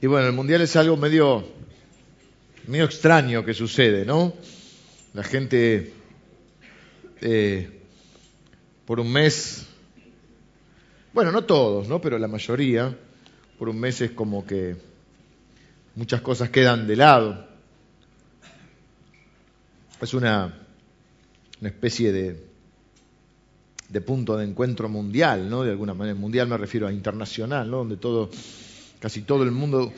Y bueno, el mundial es algo medio, medio extraño que sucede, ¿no? La gente eh, por un mes, bueno, no todos, ¿no? Pero la mayoría, por un mes es como que muchas cosas quedan de lado. Es una, una especie de, de punto de encuentro mundial, ¿no? De alguna manera, mundial me refiero a internacional, ¿no? Donde todo, casi todo el mundo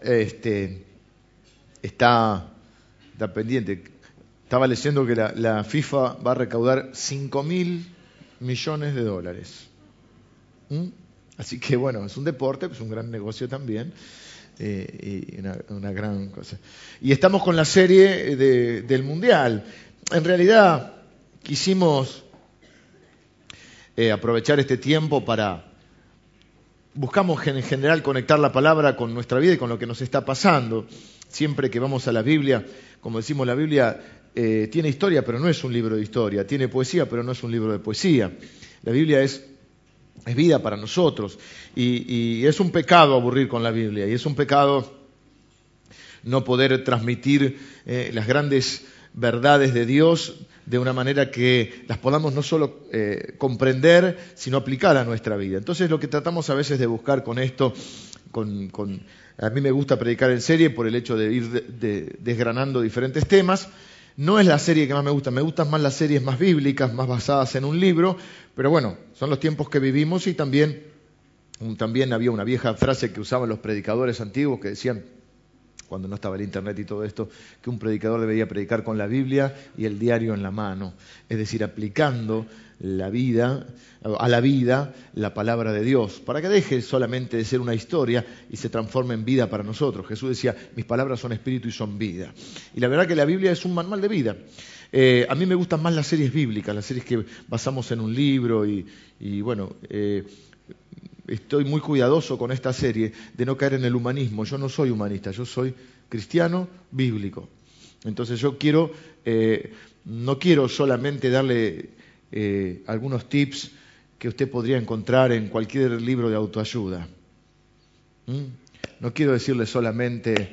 este, está, pendiente. Estaba leyendo que la, FIFA va a recaudar 5 mil millones de dólares. ¿Mm? Así que bueno, es un deporte, es un gran negocio también. Eh, y una, gran cosa. Y estamos con la serie del Mundial. En realidad quisimos eh, aprovechar este tiempo para... Buscamos en general conectar la palabra con nuestra vida y con lo que nos está pasando. Siempre que vamos a la Biblia, como decimos, la Biblia eh, tiene historia, pero no es un libro de historia. Tiene poesía, pero no es un libro de poesía. La Biblia es es vida para nosotros. Y, es un pecado aburrir con la Biblia, y es un pecado no poder transmitir eh, las grandes verdades de Dios de una manera que las podamos no solo eh, comprender, sino aplicar a nuestra vida. Entonces lo que tratamos a veces de buscar con esto, con, a mí me gusta predicar en serie por el hecho de ir desgranando diferentes temas, no es la serie que más me gusta, me gustan más las series más bíblicas, más basadas en un libro, pero bueno, son los tiempos que vivimos y también, también había una vieja frase que usaban los predicadores antiguos que decían, cuando no estaba el internet y todo esto, que un predicador debería predicar con la Biblia y el diario en la mano, es decir, aplicando la vida, a la vida la palabra de Dios, para que deje solamente de ser una historia y se transforme en vida para nosotros. Jesús decía, mis palabras son espíritu y son vida. Y la verdad que la Biblia es un manual de vida. Eh, a mí me gustan más las series bíblicas, las series que basamos en un libro y, bueno, eh, estoy muy cuidadoso con esta serie de no caer en el humanismo. Yo no soy humanista, yo soy cristiano bíblico. Entonces yo quiero, eh, no quiero solamente darle eh, algunos tips que usted podría encontrar en cualquier libro de autoayuda. ¿Mm? No quiero decirle solamente,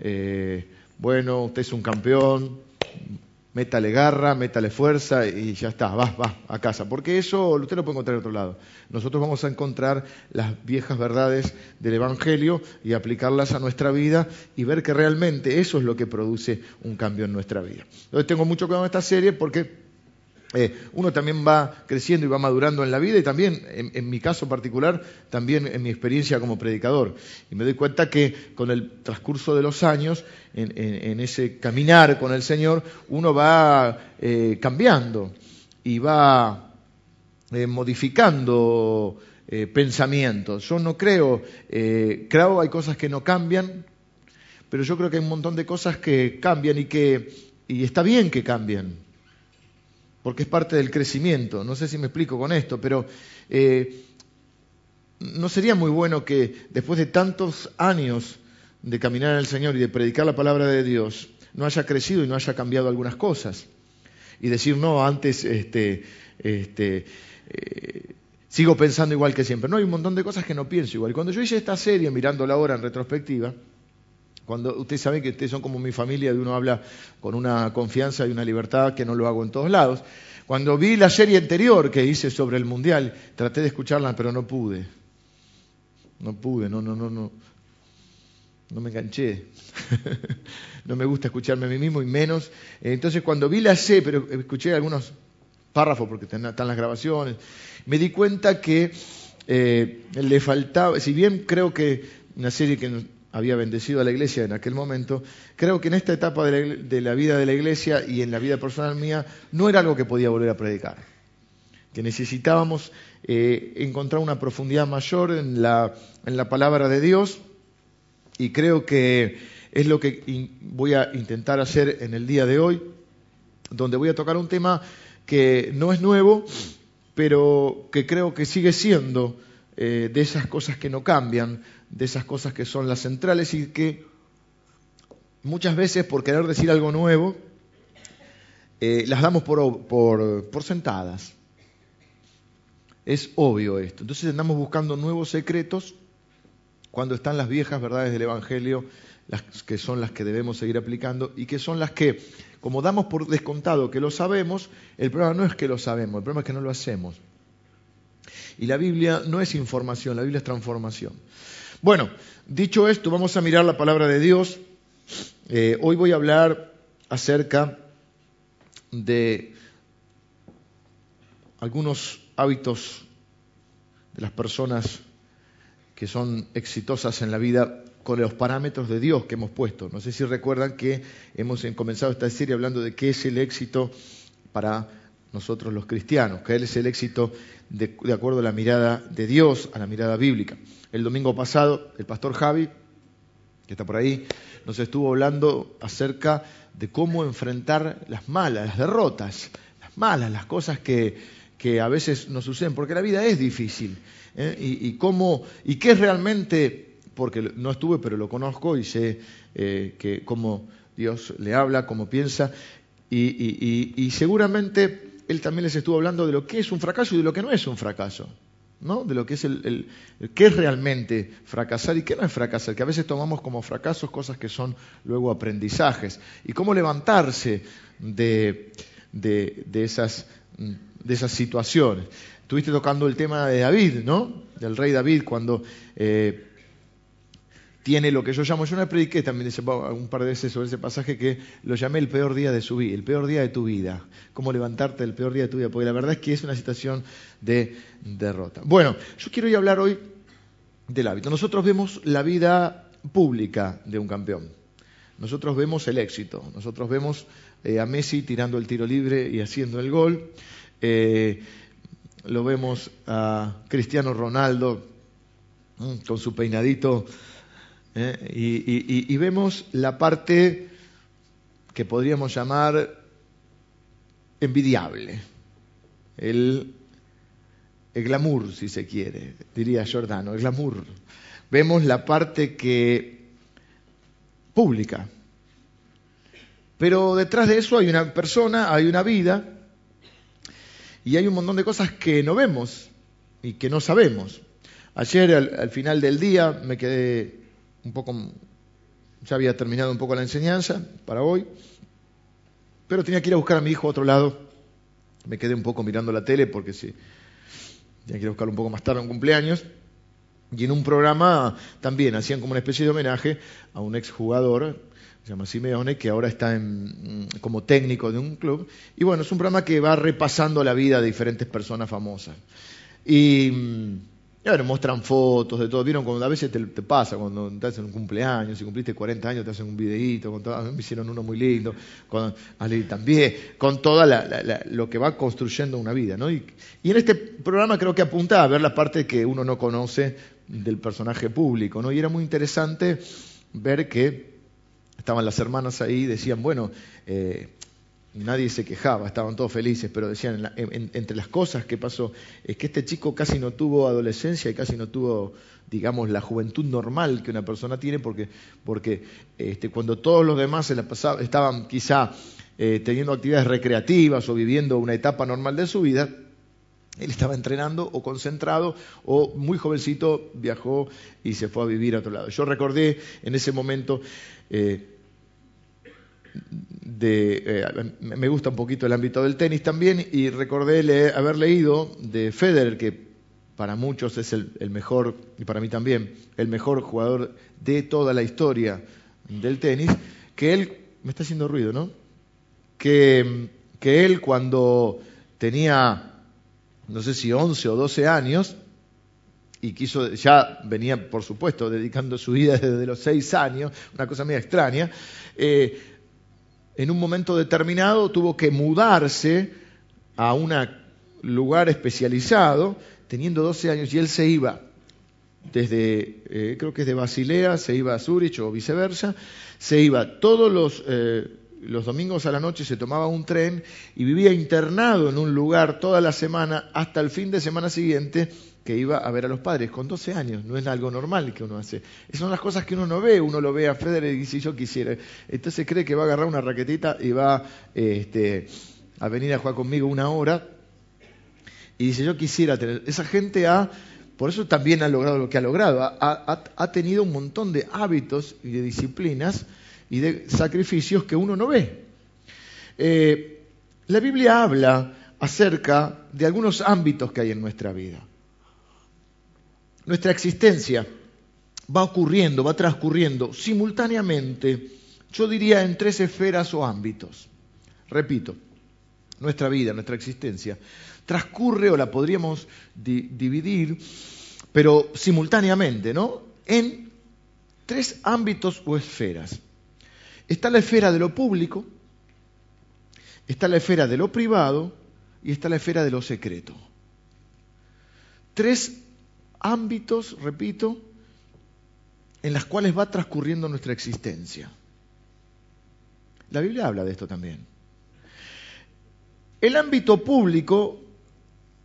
eh, bueno, usted es un campeón, métale garra, métale fuerza y ya está, va, va a casa. Porque eso usted lo puede encontrar en otro lado. Nosotros vamos a encontrar las viejas verdades del Evangelio y aplicarlas a nuestra vida y ver que realmente eso es lo que produce un cambio en nuestra vida. Entonces tengo mucho cuidado en esta serie porque eh, uno también va creciendo y va madurando en la vida y también, en, mi caso particular, también en mi experiencia como predicador. Y me doy cuenta que con el transcurso de los años, en, ese caminar con el Señor, uno va eh, cambiando y va eh, modificando pensamientos. Yo no creo, creo hay cosas que no cambian, pero yo creo que hay un montón de cosas que cambian y que y está bien que cambien porque es parte del crecimiento. No sé si me explico con esto, pero eh, no sería muy bueno que después de tantos años de caminar al Señor y de predicar la palabra de Dios, no haya crecido y no haya cambiado algunas cosas. Y decir, no, antes este, este, eh, sigo pensando igual que siempre. No, hay un montón de cosas que no pienso igual. Cuando yo hice esta serie, mirándola ahora en retrospectiva, cuando ustedes saben que ustedes son como mi familia y uno habla con una confianza y una libertad que no lo hago en todos lados. Cuando vi la serie anterior que hice sobre el mundial, traté de escucharla, pero no pude. No pude, no, no, no, no. No me enganché. no me gusta escucharme a mí mismo y menos. Entonces cuando vi la serie, pero escuché algunos párrafos porque están las grabaciones, me di cuenta que eh, le faltaba, si bien creo que una serie que había bendecido a la iglesia en aquel momento, creo que en esta etapa de la, vida de la iglesia y en la vida personal mía no era algo que podía volver a predicar. Que necesitábamos eh, encontrar una profundidad mayor en la, en la palabra de Dios y creo que es lo que voy a intentar hacer en el día de hoy, donde voy a tocar un tema que no es nuevo, pero que creo que sigue siendo eh, de esas cosas que no cambian, de esas cosas que son las centrales y que muchas veces por querer decir algo nuevo, eh, las damos por, por, sentadas. Es obvio esto. Entonces andamos buscando nuevos secretos cuando están las viejas verdades del Evangelio, las que son las que debemos seguir aplicando y que son las que, como damos por descontado que lo sabemos, el problema no es que lo sabemos, el problema es que no lo hacemos. Y la Biblia no es información, la Biblia es transformación. Bueno, dicho esto, vamos a mirar la palabra de Dios. Eh, hoy voy a hablar acerca de algunos hábitos de las personas que son exitosas en la vida con los parámetros de Dios que hemos puesto. No sé si recuerdan que hemos comenzado esta serie hablando de qué es el éxito para nosotros los cristianos, que es el éxito de, acuerdo a la mirada de Dios, a la mirada bíblica. El domingo pasado, el pastor Javi, que está por ahí, nos estuvo hablando acerca de cómo enfrentar las malas, las derrotas, las malas, las cosas que, que a veces nos suceden, porque la vida es difícil. ¿eh? Y, cómo, y qué es realmente, porque no estuve, pero lo conozco y sé eh, que cómo Dios le habla, cómo piensa, y seguramente él también les estuvo hablando de lo que es un fracaso y de lo que no es un fracaso. ¿no? De lo que es el, qué es realmente fracasar y qué no es fracasar, que a veces tomamos como fracasos cosas que son luego aprendizajes. Y cómo levantarse de, de, esas, de esas situaciones. Estuviste tocando el tema de David, ¿no? Del rey David, cuando eh, tiene lo que yo llamo, yo no prediqué también un par de veces sobre ese pasaje que lo llamé el peor día de su vida, el peor día de tu vida, cómo levantarte el peor día de tu vida, porque la verdad es que es una situación de derrota. Bueno, yo quiero hablar hoy del hábito. Nosotros vemos la vida pública de un campeón, nosotros vemos el éxito, nosotros vemos eh, a Messi tirando el tiro libre y haciendo el gol, eh, lo vemos a Cristiano Ronaldo mm, con su peinadito ¿eh? y, vemos la parte que podríamos llamar envidiable, el, glamour, si se quiere, diría Giordano, el glamour. Vemos la parte que pública. Pero detrás de eso hay una persona, hay una vida, y hay un montón de cosas que no vemos y que no sabemos. Ayer, al final del día, me quedé un poco, ya había terminado un poco la enseñanza para hoy, pero tenía que ir a buscar a mi hijo a otro lado. Me quedé un poco mirando la tele porque sí, tenía que ir a buscarlo un poco más tarde, un cumpleaños. Y en un programa también hacían como una especie de homenaje a un exjugador, se llama Simeone, que ahora está en, como técnico de un club. Y bueno, es un programa que va repasando la vida de diferentes personas famosas. Y y ahora muestran fotos de todo. Vieron cuando a veces te, pasa, cuando te hacen un cumpleaños, si cumpliste 40 años te hacen un videíto, con todo, me hicieron uno muy lindo, con también, con todo lo que va construyendo una vida. ¿no? Y, en este programa creo que apunta a ver la parte que uno no conoce del personaje público. ¿no? Y era muy interesante ver que estaban las hermanas ahí y decían, bueno, eh, nadie se quejaba, estaban todos felices, pero decían, entre las cosas que pasó, es que este chico casi no tuvo adolescencia y casi no tuvo, digamos, la juventud normal que una persona tiene, porque, porque este, cuando todos los demás la estaban quizá eh, teniendo actividades recreativas o viviendo una etapa normal de su vida, él estaba entrenando o concentrado o muy jovencito viajó y se fue a vivir a otro lado. Yo recordé en ese momento... Eh, de, eh, me gusta un poquito el ámbito del tenis también y recordé haber leído de Federer, que para muchos es el, mejor, y para mí también, el mejor jugador de toda la historia del tenis, que él, me está haciendo ruido, ¿no? Que, que él cuando tenía, no sé si 11 o 12 años, y quiso, ya venía, por supuesto, dedicando su vida desde los 6 años, una cosa muy extraña, eh, en un momento determinado tuvo que mudarse a un lugar especializado, teniendo 12 años, y él se iba desde, eh, creo que es de Basilea, se iba a Zurich o viceversa, se iba todos los, eh, los domingos a la noche, se tomaba un tren y vivía internado en un lugar toda la semana hasta el fin de semana siguiente que iba a ver a los padres con 12 años, no es algo normal que uno hace. Esas son las cosas que uno no ve, uno lo ve a Federer y dice yo quisiera. Entonces cree que va a agarrar una raquetita y va este, a venir a jugar conmigo una hora y dice yo quisiera tener. Esa gente ha por eso también ha logrado lo que ha logrado. Ha, tenido un montón de hábitos y de disciplinas y de sacrificios que uno no ve. Eh, la Biblia habla acerca de algunos ámbitos que hay en nuestra vida. Nuestra existencia va ocurriendo, va transcurriendo simultáneamente, yo diría, en tres esferas o ámbitos. Repito, nuestra vida, nuestra existencia, transcurre o la podríamos dividir, pero simultáneamente, ¿no? En tres ámbitos o esferas. Está la esfera de lo público, está la esfera de lo privado y está la esfera de lo secreto. Tres ámbitos, repito, en las cuales va transcurriendo nuestra existencia. La Biblia habla de esto también. El ámbito público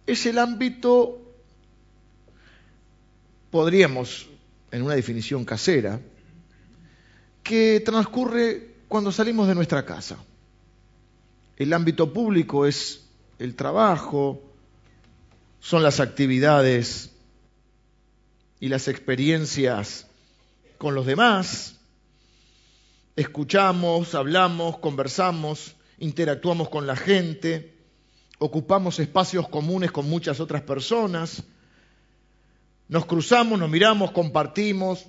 es el ámbito, podríamos, en una definición casera, que transcurre cuando salimos de nuestra casa. El ámbito público es el trabajo, son las actividades y las experiencias con los demás. Escuchamos, hablamos, conversamos, interactuamos con la gente, ocupamos espacios comunes con muchas otras personas, nos cruzamos, nos miramos, compartimos.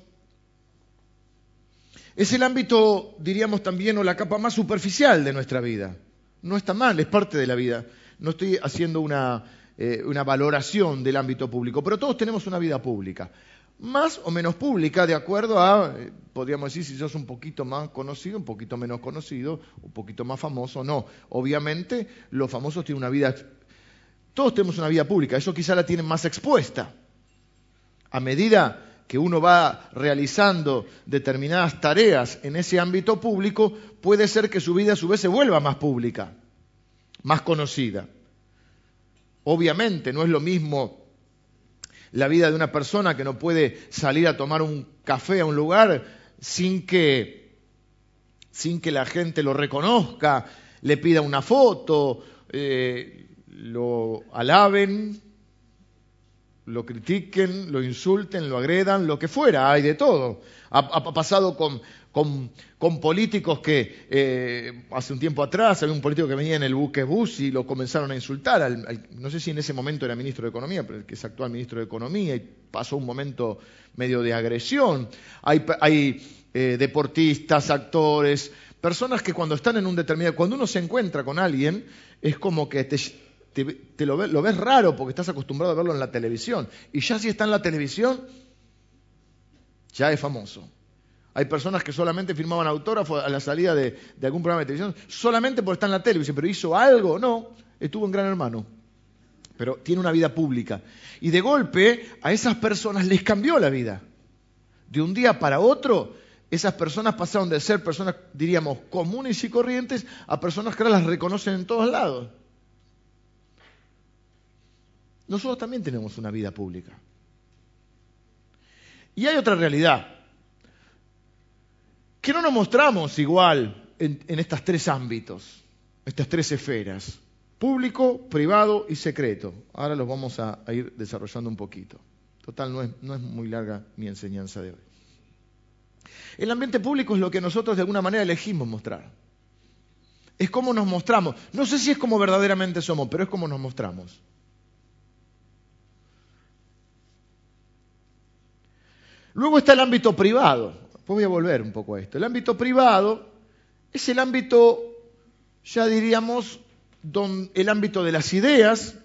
Es el ámbito, diríamos también, o la capa más superficial de nuestra vida. No está mal, es parte de la vida. No estoy haciendo una, eh, valoración del ámbito público, pero todos tenemos una vida pública más o menos pública, de acuerdo a, eh, podríamos decir, si sos un poquito más conocido, un poquito menos conocido, un poquito más famoso, no. Obviamente los famosos tienen una vida, todos tenemos una vida pública, eso quizá la tienen más expuesta. A medida que uno va realizando determinadas tareas en ese ámbito público, puede ser que su vida a su vez se vuelva más pública, más conocida. Obviamente no es lo mismo la vida de una persona que no puede salir a tomar un café a un lugar sin que, sin que la gente lo reconozca, le pida una foto, eh, lo alaben, lo critiquen, lo insulten, lo agredan, lo que fuera, hay de todo. Ha, pasado con, políticos que eh, hace un tiempo atrás había un político que venía en el buque bus y lo comenzaron a insultar. no sé si en ese momento era ministro de Economía, pero el que es actual ministro de Economía, y pasó un momento medio de agresión. Hay, hay eh, deportistas, actores, personas que cuando están en un determinado. Cuando uno se encuentra con alguien, es como que te te, lo, ves raro porque estás acostumbrado a verlo en la televisión. Y ya si está en la televisión, ya es famoso. Hay personas que solamente firmaban autógrafos a la salida de, algún programa de televisión, solamente por estar en la televisión, pero hizo algo, no, estuvo en Gran Hermano. Pero tiene una vida pública. Y de golpe a esas personas les cambió la vida. De un día para otro, esas personas pasaron de ser personas, diríamos, comunes y corrientes a personas que ahora las reconocen en todos lados nosotros también tenemos una vida pública. Y hay otra realidad, que no nos mostramos igual en, estos tres ámbitos, estas tres esferas, público, privado y secreto. Ahora los vamos a, ir desarrollando un poquito. Total, no es, no es muy larga mi enseñanza de hoy. El ambiente público es lo que nosotros de alguna manera elegimos mostrar. Es como nos mostramos. No sé si es como verdaderamente somos, pero es como nos mostramos. Luego está el ámbito privado. Después voy a volver un poco a esto. El ámbito privado es el ámbito, ya diríamos, el ámbito de las ideas,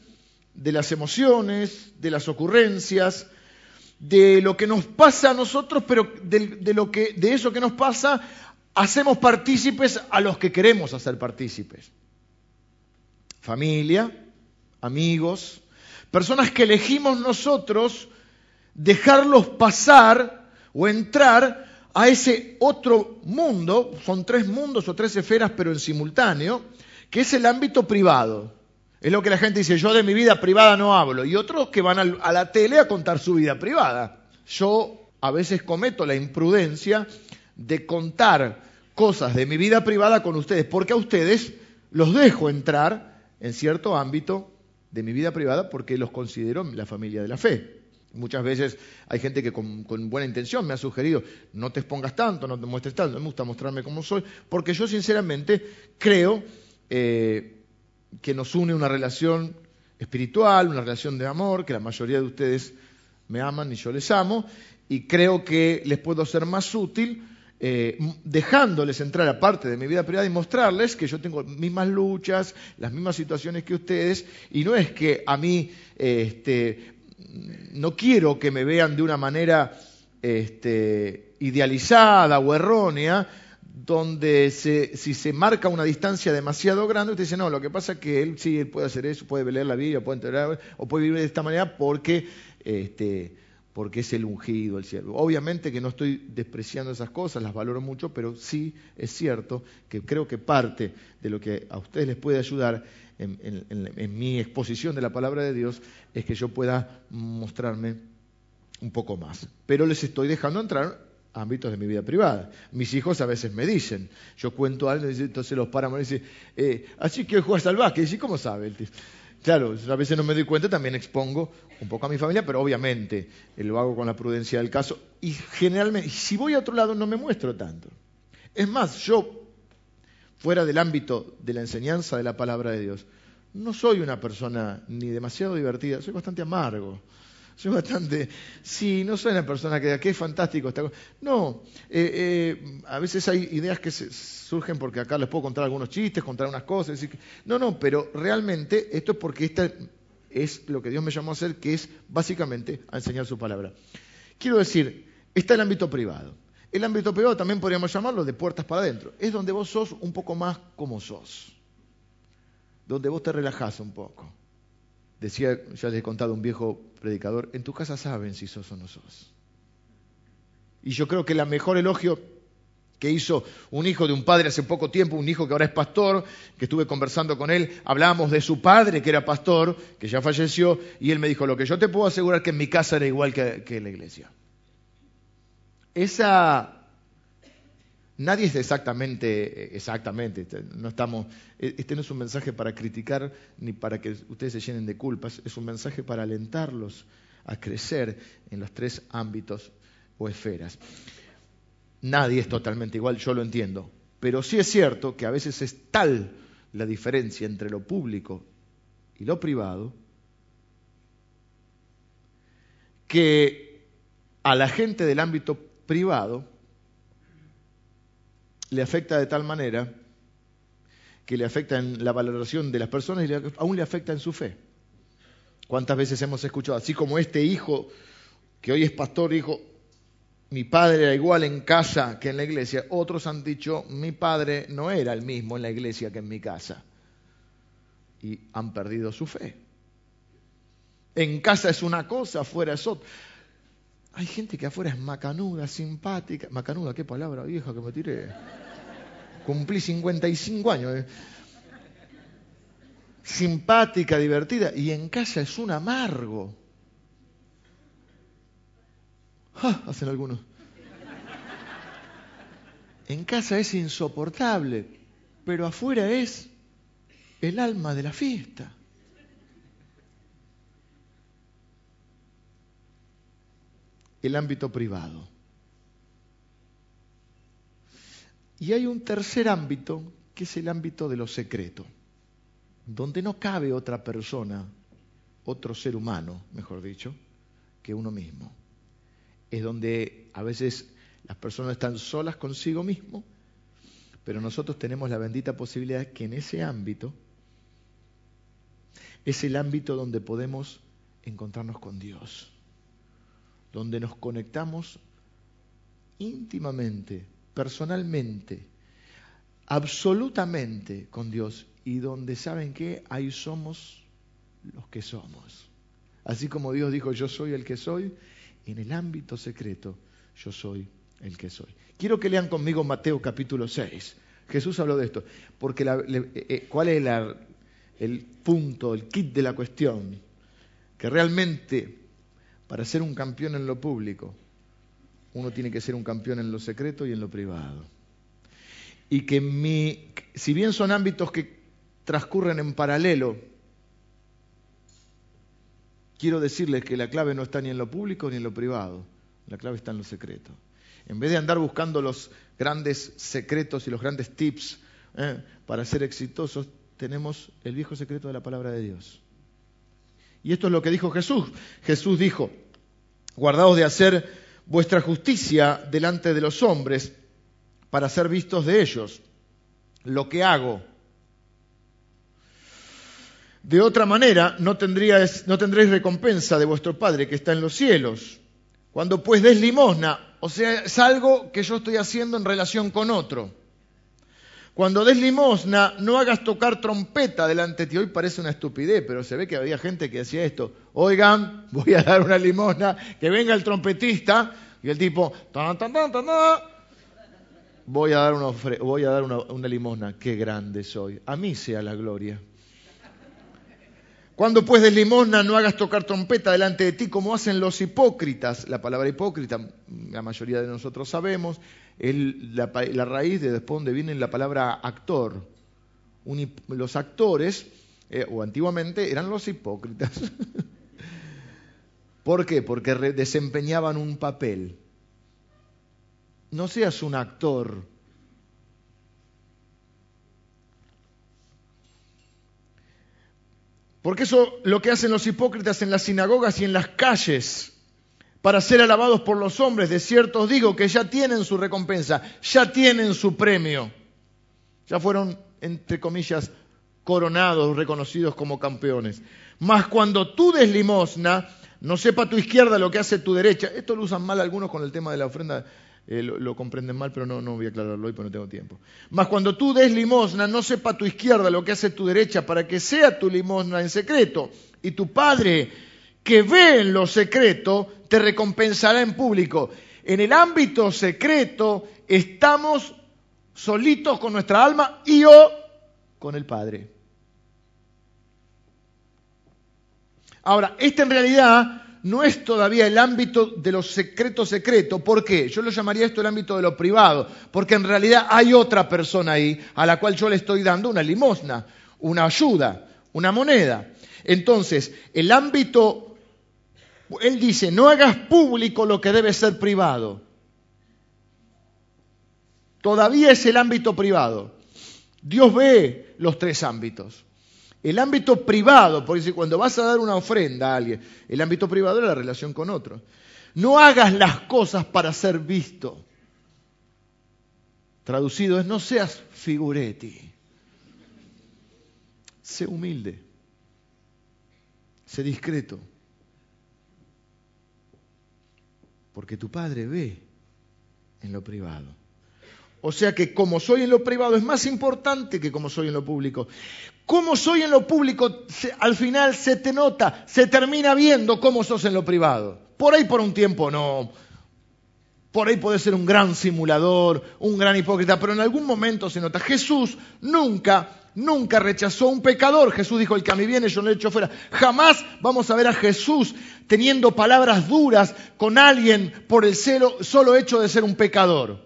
de las emociones, de las ocurrencias, de lo que nos pasa a nosotros, pero de, lo que, de eso que nos pasa hacemos partícipes a los que queremos hacer partícipes. Familia, amigos, personas que elegimos nosotros dejarlos pasar o entrar a ese otro mundo, son tres mundos o tres esferas pero en simultáneo, que es el ámbito privado. Es lo que la gente dice, yo de mi vida privada no hablo. Y otros que van a la tele a contar su vida privada. Yo a veces cometo la imprudencia de contar cosas de mi vida privada con ustedes, porque a ustedes los dejo entrar en cierto ámbito de mi vida privada porque los considero la familia de la fe. Muchas veces hay gente que con, buena intención me ha sugerido, no te expongas tanto, no te muestres tanto, me gusta mostrarme como soy, porque yo sinceramente creo eh, que nos une una relación espiritual, una relación de amor, que la mayoría de ustedes me aman y yo les amo, y creo que les puedo ser más útil eh, dejándoles entrar a parte de mi vida privada y mostrarles que yo tengo mismas luchas, las mismas situaciones que ustedes, y no es que a mí este, no quiero que me vean de una manera este, idealizada o errónea, donde si se marca una distancia demasiado grande, usted dice, no, lo que pasa es que él sí puede hacer eso, puede leer la Biblia, puede entender, o puede vivir de esta manera porque, este, porque es el ungido, el siervo. Obviamente que no estoy despreciando esas cosas, las valoro mucho, pero sí es cierto que creo que parte de lo que a ustedes les puede ayudar en, mi exposición de la palabra de Dios es que yo pueda mostrarme un poco más. Pero les estoy dejando entrar ámbitos de mi vida privada. Mis hijos a veces me dicen, yo cuento algo, entonces los paramos y dicen, eh, así que juegas al básquet. Y ¿cómo sabe? Claro, a veces no me doy cuenta, también expongo un poco a mi familia, pero obviamente eh, lo hago con la prudencia del caso. Y generalmente, si voy a otro lado, no me muestro tanto. Es más, yo fuera del ámbito de la enseñanza de la palabra de Dios. No soy una persona ni demasiado divertida, soy bastante amargo. Soy bastante, sí, no soy una persona que qué fantástico esta cosa. No, eh, eh, a veces hay ideas que surgen porque acá les puedo contar algunos chistes, contar unas cosas. no, no, pero realmente esto es porque esta es lo que Dios me llamó a hacer, que es básicamente a enseñar su palabra. Quiero decir, está el ámbito privado. El ámbito privado también podríamos llamarlo de puertas para adentro. Es donde vos sos un poco más como sos. Donde vos te relajás un poco. Decía, ya les he contado un viejo predicador, en tu casa saben si sos o no sos. Y yo creo que el mejor elogio que hizo un hijo de un padre hace poco tiempo, un hijo que ahora es pastor, que estuve conversando con él, hablábamos de su padre que era pastor, que ya falleció, y él me dijo, lo que yo te puedo asegurar que en mi casa era igual que, que en la iglesia esa... Nadie es exactamente, exactamente, este, no estamos, e, este no es un mensaje para criticar ni para que ustedes se llenen de culpas, es un mensaje para alentarlos a crecer en los tres ámbitos o esferas. Nadie es totalmente igual, yo lo entiendo, pero sí es cierto que a veces es tal la diferencia entre lo público y lo privado que a la gente del ámbito privado le afecta de tal manera que le afecta en la valoración de las personas y aún le afecta en su fe. ¿Cuántas veces hemos escuchado, así como este hijo que hoy es pastor, dijo, mi padre era igual en casa que en la iglesia, otros han dicho, mi padre no era el mismo en la iglesia que en mi casa. Y han perdido su fe. En casa es una cosa, afuera es otra. Hay gente que afuera es macanuda, simpática. Macanuda, qué palabra vieja que me tiré. Cumplí 55 años. Eh. Simpática, divertida. Y en casa es un amargo. ¡Ah! Hacen algunos. En casa es insoportable, pero afuera es el alma de la fiesta. El ámbito privado. Y hay un tercer ámbito, que es el ámbito de lo secreto, donde no cabe otra persona, otro ser humano, mejor dicho, que uno mismo. Es donde a veces las personas están solas consigo mismo, pero nosotros tenemos la bendita posibilidad que en ese ámbito es el ámbito donde podemos encontrarnos con Dios donde nos conectamos íntimamente, personalmente, absolutamente con Dios y donde saben que ahí somos los que somos. Así como Dios dijo, yo soy el que soy, en el ámbito secreto, yo soy el que soy. Quiero que lean conmigo Mateo capítulo 6. Jesús habló de esto, porque eh, eh, ¿cuál es el punto, el kit de la cuestión? Que realmente para ser un campeón en lo público, uno tiene que ser un campeón en lo secreto y en lo privado. Y que mi, si bien son ámbitos que transcurren en paralelo, quiero decirles que la clave no está ni en lo público ni en lo privado, la clave está en lo secreto. En vez de andar buscando los grandes secretos y los grandes tips ¿eh? para ser exitosos, tenemos el viejo secreto de la palabra de Dios. Y esto es lo que dijo Jesús. Jesús dijo, guardaos de hacer vuestra justicia delante de los hombres para ser vistos de ellos. Lo que hago. De otra manera, no, tendríais, no tendréis recompensa de vuestro Padre que está en los cielos. Cuando pues des limosna, o sea, es algo que yo estoy haciendo en relación con otro. Cuando des limosna, no hagas tocar trompeta delante de ti. Hoy parece una estupidez, pero se ve que había gente que decía esto. Oigan, voy a dar una limosna, que venga el trompetista. Y el tipo, voy a dar, una, voy a dar una, una limosna. Qué grande soy. A mí sea la gloria. Cuando pues des limosna no hagas tocar trompeta delante de ti como hacen los hipócritas. La palabra hipócrita, la mayoría de nosotros sabemos, es la, raíz de después donde viene la palabra actor. los actores, eh, o antiguamente, eran los hipócritas. ¿Por qué? Porque desempeñaban un papel. No seas un actor Porque eso lo que hacen los hipócritas en las sinagogas y en las calles para ser alabados por los hombres, de cierto os digo que ya tienen su recompensa, ya tienen su premio. Ya fueron, entre comillas, coronados, reconocidos como campeones. Mas cuando tú des limosna, no sepa tu izquierda lo que hace tu derecha. Esto lo usan mal algunos con el tema de la ofrenda eh, lo, comprenden mal, pero no, no voy a aclararlo hoy porque no tengo tiempo. Mas cuando tú des limosna, no sepa tu izquierda lo que hace tu derecha, para que sea tu limosna en secreto. Y tu Padre, que ve en lo secreto, te recompensará en público. En el ámbito secreto estamos solitos con nuestra alma y yo con el Padre. Ahora, esta en realidad no es todavía el ámbito de lo secreto secreto. ¿Por qué? Yo lo llamaría esto el ámbito de lo privado, porque en realidad hay otra persona ahí a la cual yo le estoy dando una limosna, una ayuda, una moneda. Entonces, el ámbito, él dice, no hagas público lo que debe ser privado. Todavía es el ámbito privado. Dios ve los tres ámbitos. El ámbito privado, porque cuando vas a dar una ofrenda a alguien, el ámbito privado es la relación con otro. No hagas las cosas para ser visto. Traducido es no seas figuretti. Sé humilde. Sé discreto. Porque tu padre ve en lo privado. O sea que como soy en lo privado es más importante que como soy en lo público. Como soy en lo público, al final se te nota, se termina viendo cómo sos en lo privado. Por ahí por un tiempo no. Por ahí puede ser un gran simulador, un gran hipócrita, pero en algún momento se nota. Jesús nunca, nunca rechazó a un pecador. Jesús dijo, el que a mí viene yo no le echo fuera. Jamás vamos a ver a Jesús teniendo palabras duras con alguien por el solo hecho de ser un pecador.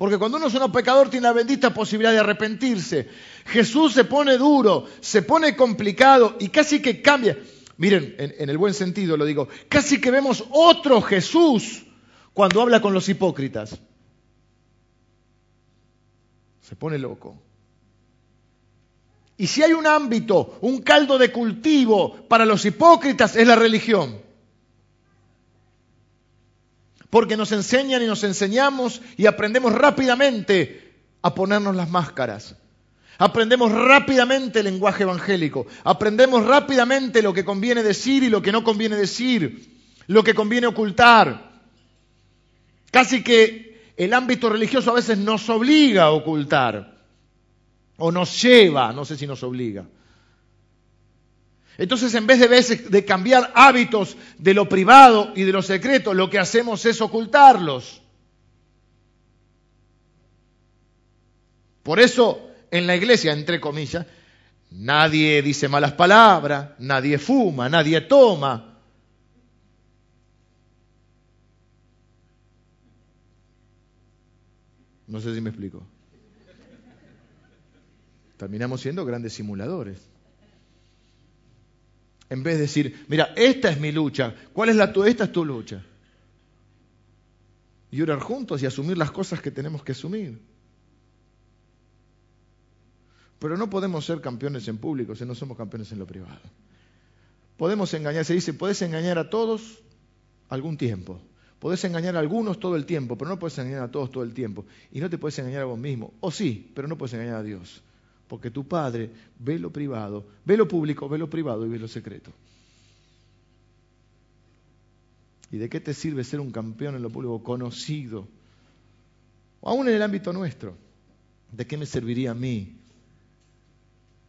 Porque cuando uno es un pecador tiene la bendita posibilidad de arrepentirse. Jesús se pone duro, se pone complicado y casi que cambia. Miren, en, el buen sentido lo digo, casi que vemos otro Jesús cuando habla con los hipócritas. Se pone loco. Y si hay un ámbito, un caldo de cultivo para los hipócritas, es la religión porque nos enseñan y nos enseñamos y aprendemos rápidamente a ponernos las máscaras. Aprendemos rápidamente el lenguaje evangélico, aprendemos rápidamente lo que conviene decir y lo que no conviene decir, lo que conviene ocultar. Casi que el ámbito religioso a veces nos obliga a ocultar, o nos lleva, no sé si nos obliga. Entonces, en vez de, de cambiar hábitos de lo privado y de lo secreto, lo que hacemos es ocultarlos. Por eso, en la iglesia, entre comillas, nadie dice malas palabras, nadie fuma, nadie toma. No sé si me explico. Terminamos siendo grandes simuladores. En vez de decir, mira, esta es mi lucha, ¿cuál es la tu? Esta es tu lucha. Y orar juntos y asumir las cosas que tenemos que asumir. Pero no podemos ser campeones en público si no somos campeones en lo privado. Podemos engañar, se dice, puedes engañar a todos algún tiempo. Podés engañar a algunos todo el tiempo, pero no puedes engañar a todos todo el tiempo. Y no te puedes engañar a vos mismo. O sí, pero no puedes engañar a Dios. Porque tu Padre ve lo privado, ve lo público, ve lo privado y ve lo secreto. ¿Y de qué te sirve ser un campeón en lo público conocido? Aún en el ámbito nuestro. ¿De qué me serviría a mí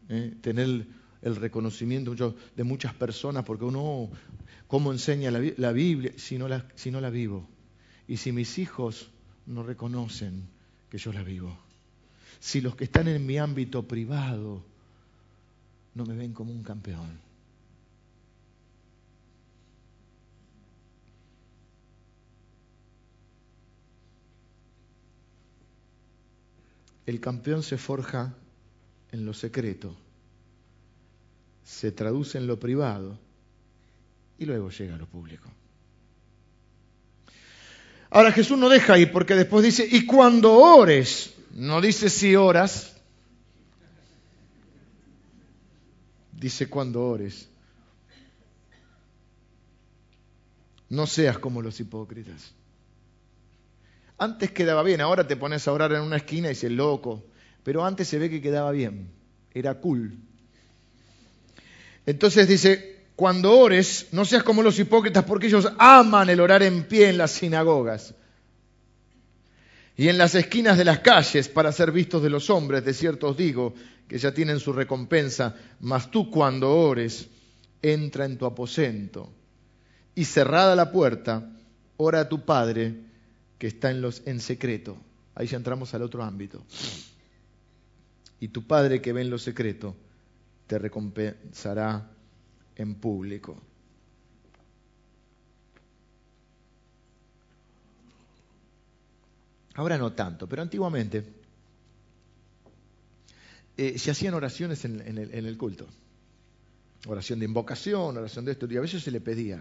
¿eh? tener el reconocimiento de muchas personas, porque uno, ¿cómo enseña la, Biblia si no la, si no la vivo? Y si mis hijos no reconocen que yo la vivo. Si los que están en mi ámbito privado no me ven como un campeón. El campeón se forja en lo secreto, se traduce en lo privado y luego llega a lo público. Ahora Jesús no deja ahí porque después dice, y cuando ores, no dice si oras, dice cuando ores. No seas como los hipócritas. Antes quedaba bien, ahora te pones a orar en una esquina y dices, loco, pero antes se ve que quedaba bien, era cool. Entonces dice, cuando ores, no seas como los hipócritas, porque ellos aman el orar en pie en las sinagogas y en las esquinas de las calles para ser vistos de los hombres. De cierto os digo que ya tienen su recompensa, mas tú cuando ores, entra en tu aposento y cerrada la puerta, ora a tu Padre que está en, los, en secreto. Ahí ya entramos al otro ámbito y tu Padre que ve en lo secreto te recompensará en público. Ahora no tanto, pero antiguamente eh, se hacían oraciones en, el, culto. Oración de invocación, oración de esto, y a veces se le pedía.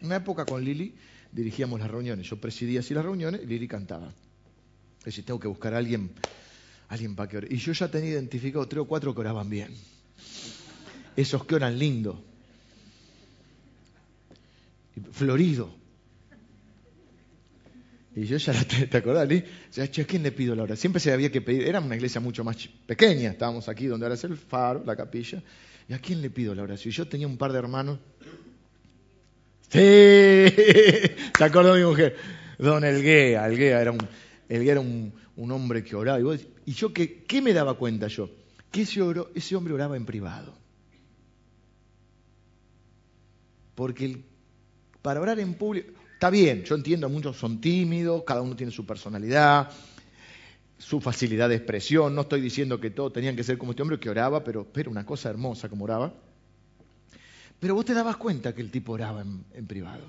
En una época con Lili dirigíamos las reuniones, yo presidía así las reuniones y Lili cantaba. Es decir, tengo que buscar a alguien alguien para que ore. Y yo ya tenía identificado tres o cuatro que oraban bien. Esos que oran lindo. Florido. Y yo ya la ¿te acordás, Lee? ¿a quién le pido la oración? Siempre se había que pedir, era una iglesia mucho más pequeña, estábamos aquí donde ahora es el faro, la capilla. ¿Y a quién le pido la oración? Y yo tenía un par de hermanos. Sí, se acordó mi mujer. Don Elguea, Elguea era un, Elguea era un, un hombre que oraba. Y, yo, ¿qué, ¿qué, me daba cuenta yo? Que ese, ese hombre oraba en privado. Porque para orar en público, está bien, yo entiendo, muchos son tímidos, cada uno tiene su personalidad, su facilidad de expresión. No estoy diciendo que todos tenían que ser como este hombre que oraba, pero, pero una cosa hermosa como oraba. Pero vos te dabas cuenta que el tipo oraba en privado.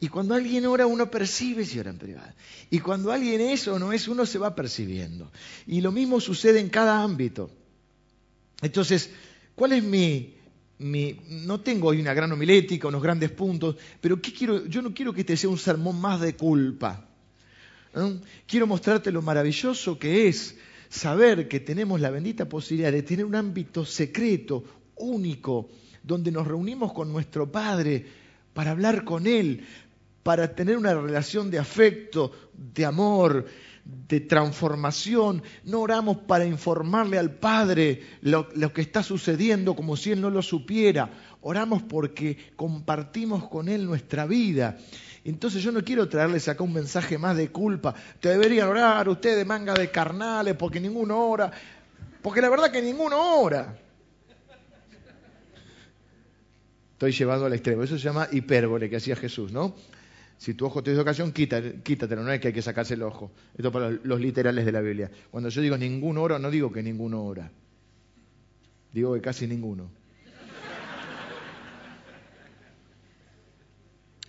Y cuando alguien ora, uno percibe si ora en privado. Y cuando alguien es o no es, uno se va percibiendo. Y lo mismo sucede en cada ámbito. Entonces, ¿cuál es mi, no tengo hoy una gran homilética, unos grandes puntos, pero ¿qué quiero? yo no quiero que este sea un sermón más de culpa. Quiero mostrarte lo maravilloso que es saber que tenemos la bendita posibilidad de tener un ámbito secreto, único, donde nos reunimos con nuestro Padre para hablar con Él, para tener una relación de afecto, de amor, de transformación. No oramos para informarle al Padre lo, que está sucediendo como si Él no lo supiera. Oramos porque compartimos con Él nuestra vida. Entonces yo no quiero traerles acá un mensaje más de culpa. Te deberían orar ustedes manga de carnales porque ninguno ora. Porque la verdad que ninguno ora. Estoy llevando al extremo. Eso se llama hipérbole que hacía Jesús, ¿no? Si tu ojo te dio ocasión, quítatelo, no es que hay que sacarse el ojo. Esto para los literales de la Biblia. Cuando yo digo ningún oro, no digo que ninguno ora. Digo que casi ninguno.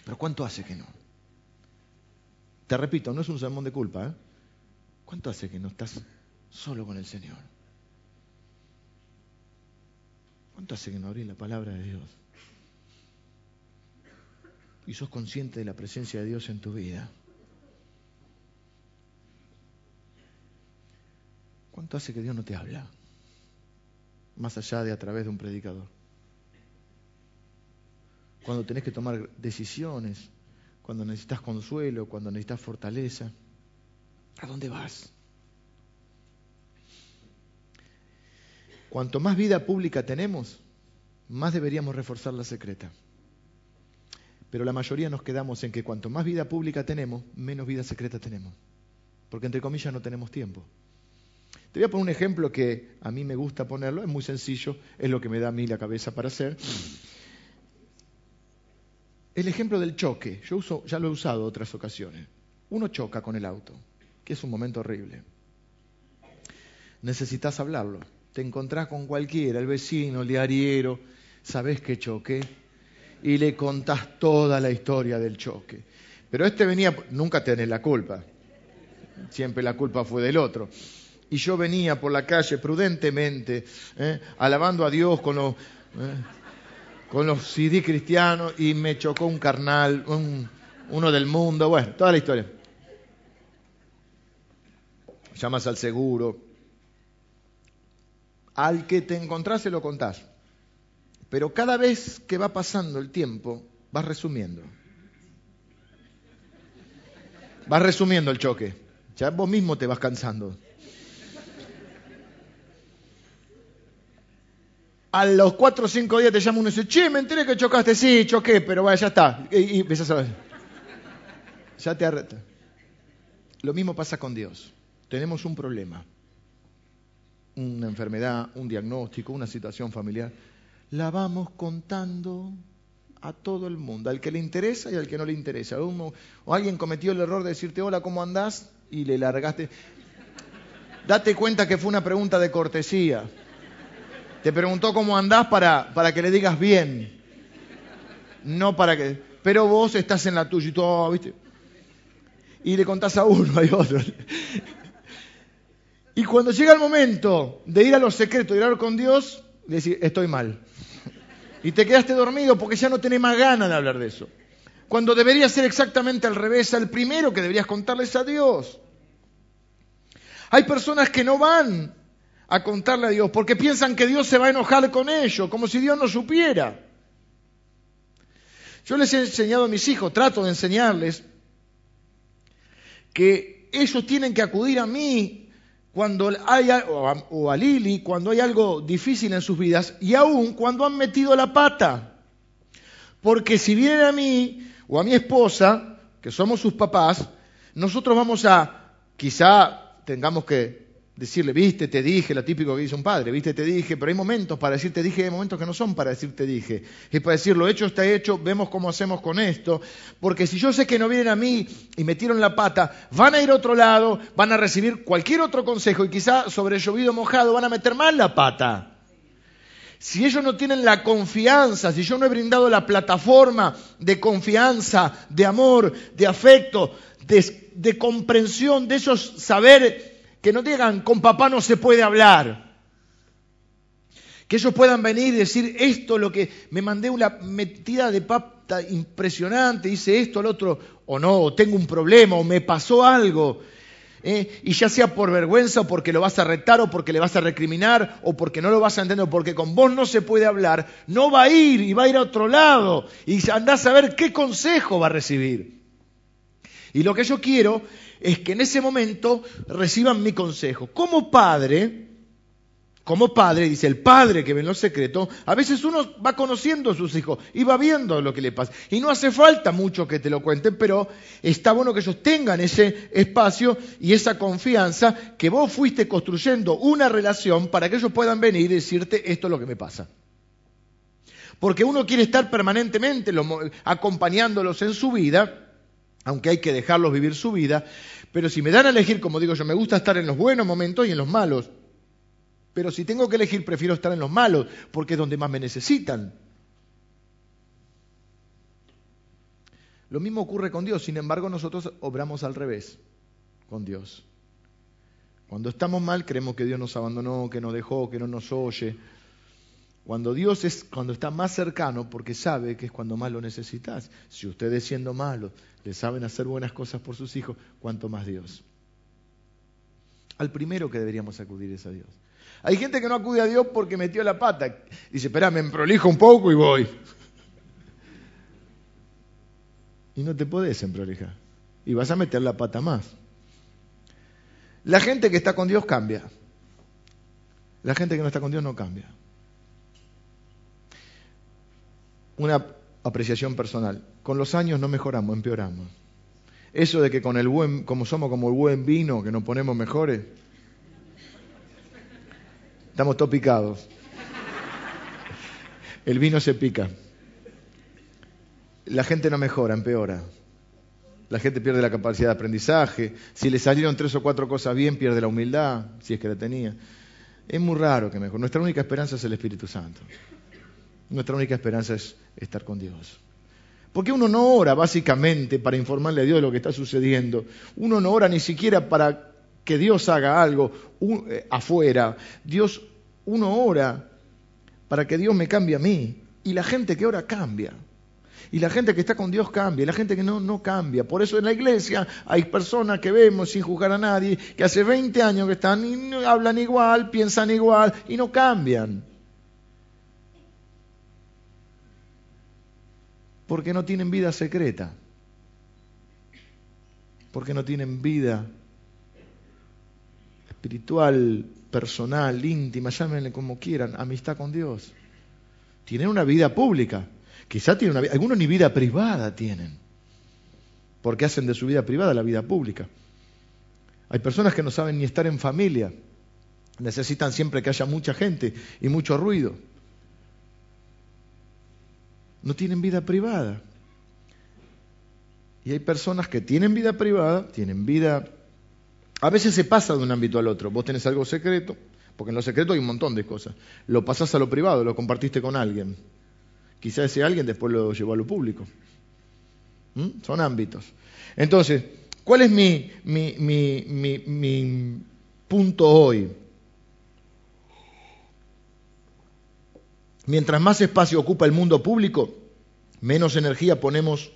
Pero ¿cuánto hace que no? Te repito, no es un sermón de culpa. ¿eh? ¿Cuánto hace que no estás solo con el Señor? ¿Cuánto hace que no abrís la palabra de Dios? Y sos consciente de la presencia de Dios en tu vida. ¿Cuánto hace que Dios no te habla? Más allá de a través de un predicador. Cuando tenés que tomar decisiones, cuando necesitas consuelo, cuando necesitas fortaleza. ¿A dónde vas? Cuanto más vida pública tenemos, más deberíamos reforzar la secreta. Pero la mayoría nos quedamos en que cuanto más vida pública tenemos, menos vida secreta tenemos. Porque entre comillas no tenemos tiempo. Te voy a poner un ejemplo que a mí me gusta ponerlo, es muy sencillo, es lo que me da a mí la cabeza para hacer. El ejemplo del choque, yo uso, ya lo he usado otras ocasiones. Uno choca con el auto, que es un momento horrible. Necesitas hablarlo. Te encontrás con cualquiera, el vecino, el diariero, sabes que choque y le contás toda la historia del choque. Pero este venía, nunca tenés la culpa, siempre la culpa fue del otro y yo venía por la calle prudentemente, ¿eh? alabando a Dios con los, ¿eh? con los CD cristianos y me chocó un carnal, uno del mundo, bueno, toda la historia. Llamas al seguro. Al que te encontrás se lo contás. Pero cada vez que va pasando el tiempo, vas resumiendo. Vas resumiendo el choque. Ya vos mismo te vas cansando. A los cuatro o cinco días te llama uno y dice, che, me enteré que chocaste. Sí, choqué, pero vaya, ya está. Y, y. Ya te arreta. Lo mismo pasa con Dios. Tenemos un problema, una enfermedad, un diagnóstico, una situación familiar. La vamos contando a todo el mundo, al que le interesa y al que no le interesa. o alguien cometió el error de decirte, hola, ¿cómo andás? Y le largaste. Date cuenta que fue una pregunta de cortesía. Te preguntó cómo andás para, para que le digas bien. No para que. Pero vos estás en la tuya y todo, ¿viste? Y le contás a uno, hay otro. Y cuando llega el momento de ir a los secretos, de ir con Dios, decir, estoy mal. Y te quedaste dormido porque ya no tenés más ganas de hablar de eso. Cuando debería ser exactamente al revés, al primero que deberías contarles a Dios. Hay personas que no van a contarle a Dios, porque piensan que Dios se va a enojar con ellos, como si Dios no supiera. Yo les he enseñado a mis hijos, trato de enseñarles, que ellos tienen que acudir a mí cuando hay, o a, Lili, cuando hay algo difícil en sus vidas, y aún cuando han metido la pata. Porque si vienen a mí o a mi esposa, que somos sus papás, nosotros vamos a, quizá tengamos que decirle, viste, te dije, lo típico que dice un padre, viste, te dije, pero hay momentos para decir te dije, hay momentos que no son para decir te dije. Es para decir lo hecho está hecho, vemos cómo hacemos con esto, porque si yo sé que no vienen a mí y metieron la pata, van a ir a otro lado, van a recibir cualquier otro consejo y quizá sobre llovido mojado van a meter mal la pata. Si ellos no tienen la confianza, si yo no he brindado la plataforma de confianza, de amor, de afecto, de, de comprensión, de esos saberes que no digan, con papá no se puede hablar. Que ellos puedan venir y decir, esto lo que me mandé una metida de pata impresionante, hice esto, al otro, o no, o tengo un problema, o me pasó algo. ¿eh? Y ya sea por vergüenza, o porque lo vas a retar, o porque le vas a recriminar, o porque no lo vas a entender, porque con vos no se puede hablar, no va a ir y va a ir a otro lado. Y andás a ver qué consejo va a recibir. Y lo que yo quiero es que en ese momento reciban mi consejo. Como padre, como padre, dice el padre que ve en los secretos, a veces uno va conociendo a sus hijos y va viendo lo que le pasa. Y no hace falta mucho que te lo cuenten, pero está bueno que ellos tengan ese espacio y esa confianza que vos fuiste construyendo una relación para que ellos puedan venir y decirte esto es lo que me pasa. Porque uno quiere estar permanentemente acompañándolos en su vida, aunque hay que dejarlos vivir su vida, pero si me dan a elegir, como digo yo, me gusta estar en los buenos momentos y en los malos. Pero si tengo que elegir, prefiero estar en los malos, porque es donde más me necesitan. Lo mismo ocurre con Dios, sin embargo nosotros obramos al revés con Dios. Cuando estamos mal creemos que Dios nos abandonó, que nos dejó, que no nos oye. Cuando Dios es cuando está más cercano porque sabe que es cuando más lo necesitas. Si ustedes siendo malos le saben hacer buenas cosas por sus hijos, cuanto más Dios. Al primero que deberíamos acudir es a Dios. Hay gente que no acude a Dios porque metió la pata. Dice, espera, me prolijo un poco y voy. Y no te podés emprolijar. Y vas a meter la pata más. La gente que está con Dios cambia. La gente que no está con Dios no cambia. Una apreciación personal. Con los años no mejoramos, empeoramos. Eso de que con el buen, como somos como el buen vino, que nos ponemos mejores, estamos todos picados. El vino se pica. La gente no mejora, empeora. La gente pierde la capacidad de aprendizaje. Si le salieron tres o cuatro cosas bien, pierde la humildad, si es que la tenía. Es muy raro que mejore. Nuestra única esperanza es el Espíritu Santo. Nuestra única esperanza es estar con Dios. Porque uno no ora básicamente para informarle a Dios de lo que está sucediendo. Uno no ora ni siquiera para que Dios haga algo eh, afuera. Dios, uno ora para que Dios me cambie a mí. Y la gente que ora cambia. Y la gente que está con Dios cambia, y la gente que no, no cambia. Por eso en la iglesia hay personas que vemos sin juzgar a nadie, que hace 20 años que están y hablan igual, piensan igual y no cambian. Porque no tienen vida secreta. Porque no tienen vida espiritual, personal, íntima, llámenle como quieran, amistad con Dios. Tienen una vida pública Quizá tienen una algunos ni vida privada tienen, porque hacen de su vida privada la vida pública. Hay personas que no saben ni estar en familia, necesitan siempre que haya mucha gente y mucho ruido. No tienen vida privada. Y hay personas que tienen vida privada, tienen vida... A veces se pasa de un ámbito al otro. Vos tenés algo secreto, porque en lo secreto hay un montón de cosas. Lo pasás a lo privado, lo compartiste con alguien. Quizá ese alguien después lo llevó a lo público. ¿Mm? Son ámbitos. Entonces, ¿cuál es mi, mi, mi, mi punto hoy? Mientras más espacio ocupa el mundo público, menos energía ponemos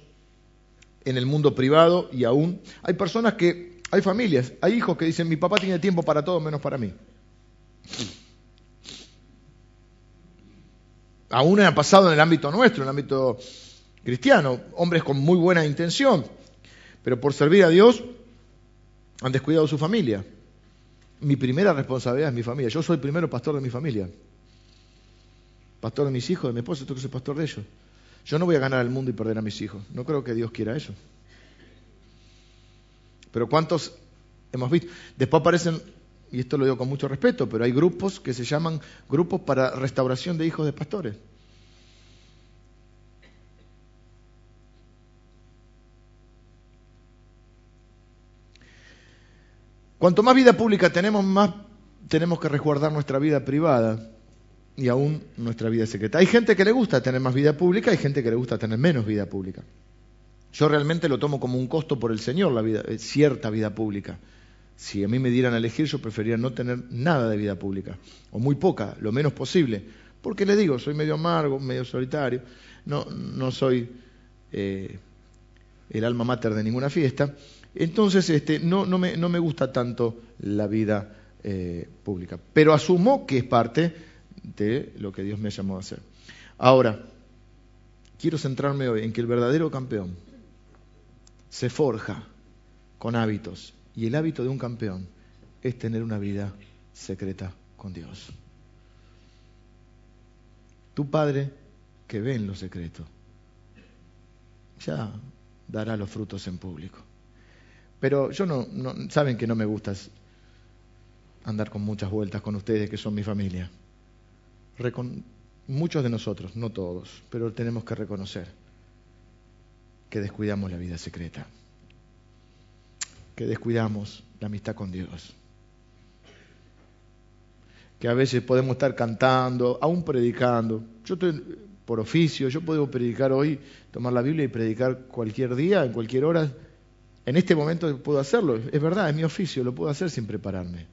en el mundo privado y aún hay personas que, hay familias, hay hijos que dicen, mi papá tiene tiempo para todo menos para mí. aún ha pasado en el ámbito nuestro, en el ámbito cristiano, hombres con muy buena intención, pero por servir a Dios han descuidado su familia. Mi primera responsabilidad es mi familia. Yo soy el primero pastor de mi familia. Pastor de mis hijos, de mi esposa, tengo que ser pastor de ellos. Yo no voy a ganar el mundo y perder a mis hijos. No creo que Dios quiera eso. Pero ¿cuántos hemos visto? Después aparecen y esto lo digo con mucho respeto, pero hay grupos que se llaman grupos para restauración de hijos de pastores. Cuanto más vida pública tenemos, más tenemos que resguardar nuestra vida privada y aún nuestra vida secreta. Hay gente que le gusta tener más vida pública, hay gente que le gusta tener menos vida pública. Yo realmente lo tomo como un costo por el Señor, la vida, eh, cierta vida pública. Si a mí me dieran a elegir, yo preferiría no tener nada de vida pública, o muy poca, lo menos posible. Porque les digo, soy medio amargo, medio solitario, no, no soy eh, el alma mater de ninguna fiesta. Entonces, este, no, no, me, no me gusta tanto la vida eh, pública. Pero asumo que es parte de lo que Dios me llamó a hacer. Ahora, quiero centrarme hoy en que el verdadero campeón se forja con hábitos y el hábito de un campeón es tener una vida secreta con Dios. Tu Padre que ve en lo secreto, ya dará los frutos en público. Pero yo no, saben que no me gusta andar con muchas vueltas con ustedes que son mi familia. Muchos de nosotros, no todos, pero tenemos que reconocer que descuidamos la vida secreta que descuidamos la amistad con Dios. Que a veces podemos estar cantando, aún predicando. Yo estoy por oficio, yo puedo predicar hoy, tomar la Biblia y predicar cualquier día, en cualquier hora. En este momento puedo hacerlo, es verdad, es mi oficio, lo puedo hacer sin prepararme.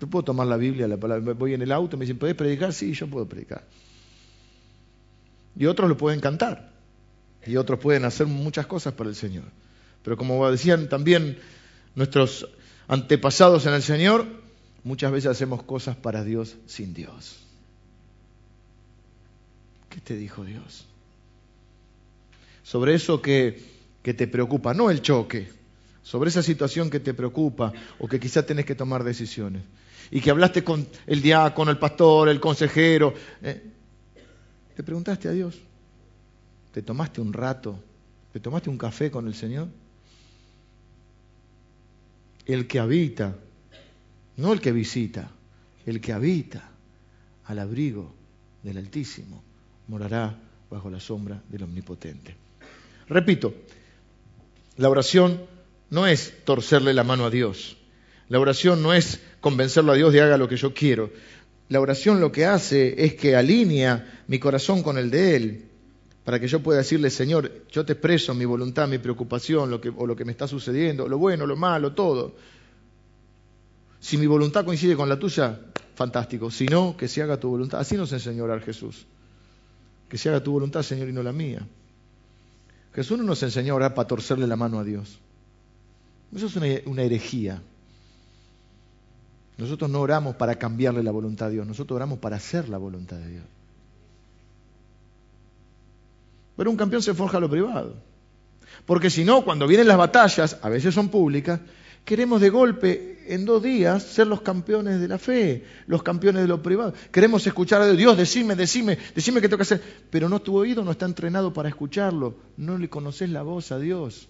Yo puedo tomar la Biblia, la palabra, voy en el auto, me dicen, ¿podés predicar? Sí, yo puedo predicar. Y otros lo pueden cantar. Y otros pueden hacer muchas cosas para el Señor. Pero como decían también nuestros antepasados en el Señor, muchas veces hacemos cosas para Dios sin Dios. ¿Qué te dijo Dios? Sobre eso que, que te preocupa, no el choque, sobre esa situación que te preocupa o que quizá tenés que tomar decisiones. Y que hablaste con el diácono, el pastor, el consejero. ¿eh? ¿Te preguntaste a Dios? ¿Te tomaste un rato? ¿Te tomaste un café con el Señor? El que habita, no el que visita, el que habita al abrigo del Altísimo, morará bajo la sombra del Omnipotente. Repito, la oración no es torcerle la mano a Dios. La oración no es convencerlo a Dios de haga lo que yo quiero. La oración lo que hace es que alinea mi corazón con el de Él, para que yo pueda decirle, Señor, yo te expreso mi voluntad, mi preocupación, lo que, o lo que me está sucediendo, lo bueno, lo malo, todo. Si mi voluntad coincide con la tuya, fantástico. Si no, que se haga tu voluntad. Así nos enseñó orar Jesús. Que se haga tu voluntad, Señor, y no la mía. Jesús no nos enseñó a orar para torcerle la mano a Dios. Eso es una herejía. Nosotros no oramos para cambiarle la voluntad a Dios, nosotros oramos para hacer la voluntad de Dios. Pero un campeón se forja a lo privado. Porque si no, cuando vienen las batallas, a veces son públicas, queremos de golpe, en dos días, ser los campeones de la fe, los campeones de lo privado. Queremos escuchar a Dios, decime, decime, decime qué tengo que hacer. Pero no tu oído no está entrenado para escucarlo, no le conoces la voz a Dios.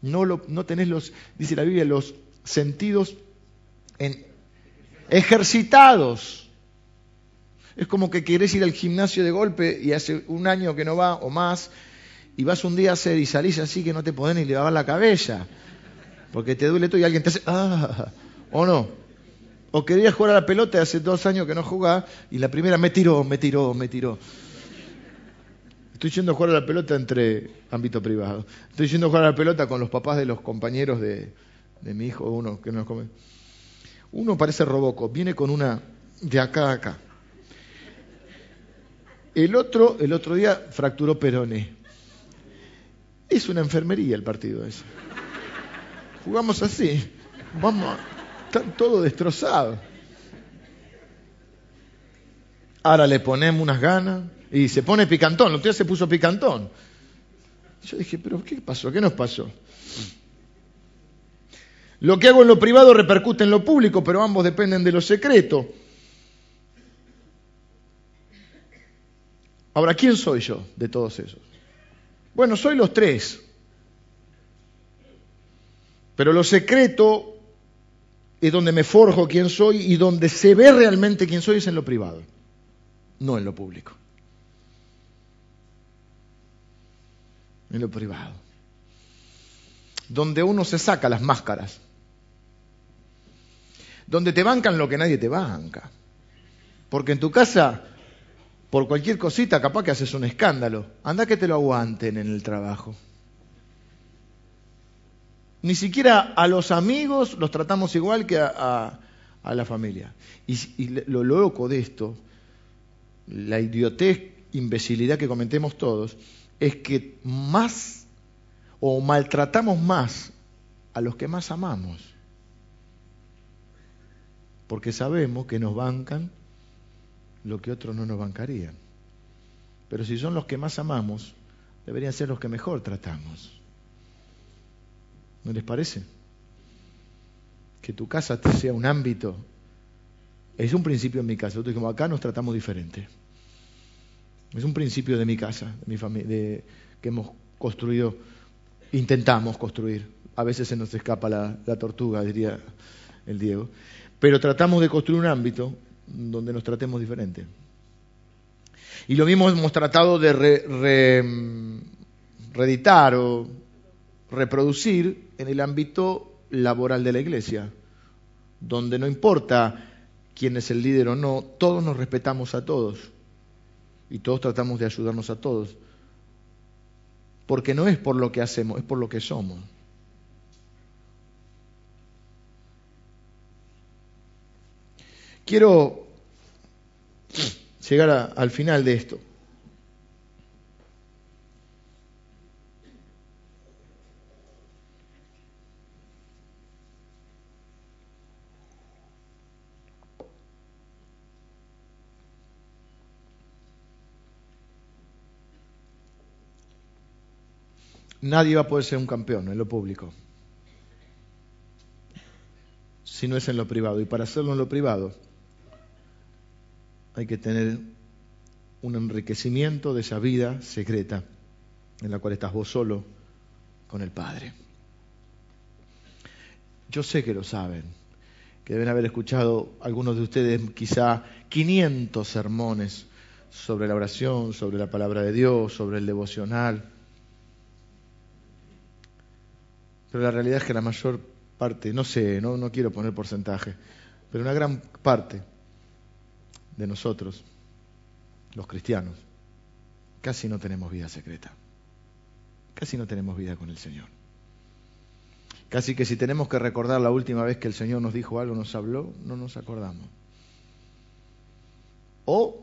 No, lo, no tenés los, dice la Biblia, los sentidos en, ejercitados. Es como que querés ir al gimnasio de golpe y hace un año que no va o más, y vas un día a hacer y salís así que no te podés ni levar la cabeza, porque te duele todo y alguien te hace, ah, o no. O querías jugar a la pelota y hace dos años que no jugás y la primera me tiró, me tiró, me tiró. Estoy yendo a jugar a la pelota entre ámbito privado. Estoy yendo a jugar a la pelota con los papás de los compañeros de, de mi hijo, uno que nos come. Uno parece roboco, viene con una de acá a acá. El otro, el otro día fracturó peroné. Es una enfermería el partido ese. Jugamos así. Vamos, están todos destrozados. Ahora le ponemos unas ganas y se pone picantón. El otro día se puso picantón. Yo dije, pero ¿qué pasó? ¿Qué nos pasó? Lo que hago en lo privado repercute en lo público, pero ambos dependen de lo secreto. Ahora, ¿quién soy yo de todos esos? Bueno, soy los tres. Pero lo secreto es donde me forjo quién soy y donde se ve realmente quién soy es en lo privado, no en lo público. En lo privado. Donde uno se saca las máscaras donde te bancan lo que nadie te banca. Porque en tu casa, por cualquier cosita, capaz que haces un escándalo. Anda que te lo aguanten en el trabajo. Ni siquiera a los amigos los tratamos igual que a, la familia. Y, y, lo loco de esto, la idiotez, imbecilidad que cometemos todos, es que más o maltratamos más a los que más amamos porque sabemos que nos bancan lo que otros no nos bancarían. Pero si son los que más amamos, deberían ser los que mejor tratamos. ¿No les parece? Que tu casa sea un ámbito. Es un principio en mi casa. Nosotros dijimos, acá nos tratamos diferente. Es un principio de mi casa, de mi familia, que hemos construido, intentamos construir. A veces se nos escapa la, la tortuga, diría el Diego pero tratamos de construir un ámbito donde nos tratemos diferente. Y lo mismo hemos tratado de reeditar o reproducir en el ámbito laboral de la iglesia, donde no importa quién es el líder o no, todos nos respetamos a todos y todos tratamos de ayudarnos a todos, porque no es por lo que hacemos, es por lo que somos. Quiero llegar al final de esto. Nadie va a poder ser un campeón en lo público si no es en lo privado. Y para hacerlo en lo privado hay que tener un enriquecimiento de esa vida secreta en la cual estás vos solo con el Padre. Yo sé que lo saben, que deben haber escuchado algunos de ustedes quizá 500 sermones sobre la oración, sobre la palabra de Dios, sobre el devocional. Pero la realidad es que la mayor parte, no sé, no, no quiero poner porcentaje, pero una gran parte de nosotros, los cristianos, casi no tenemos vida secreta. Casi no tenemos vida con el Señor. Casi que si tenemos que recordar la última vez que el Señor nos dijo algo, nos habló, no nos acordamos. O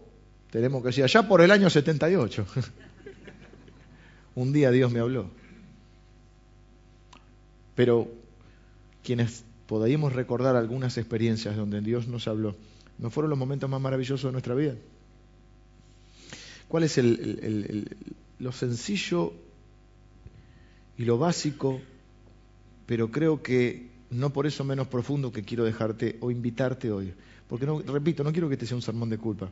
tenemos que decir, allá por el año 78, un día Dios me habló. Pero quienes podíamos recordar algunas experiencias donde Dios nos habló, ¿no fueron los momentos más maravillosos de nuestra vida? ¿Cuál es lo sencillo y lo básico, pero creo que no por eso menos profundo que quiero dejarte o invitarte hoy? Porque, no, repito, no quiero que este sea un sermón de culpa.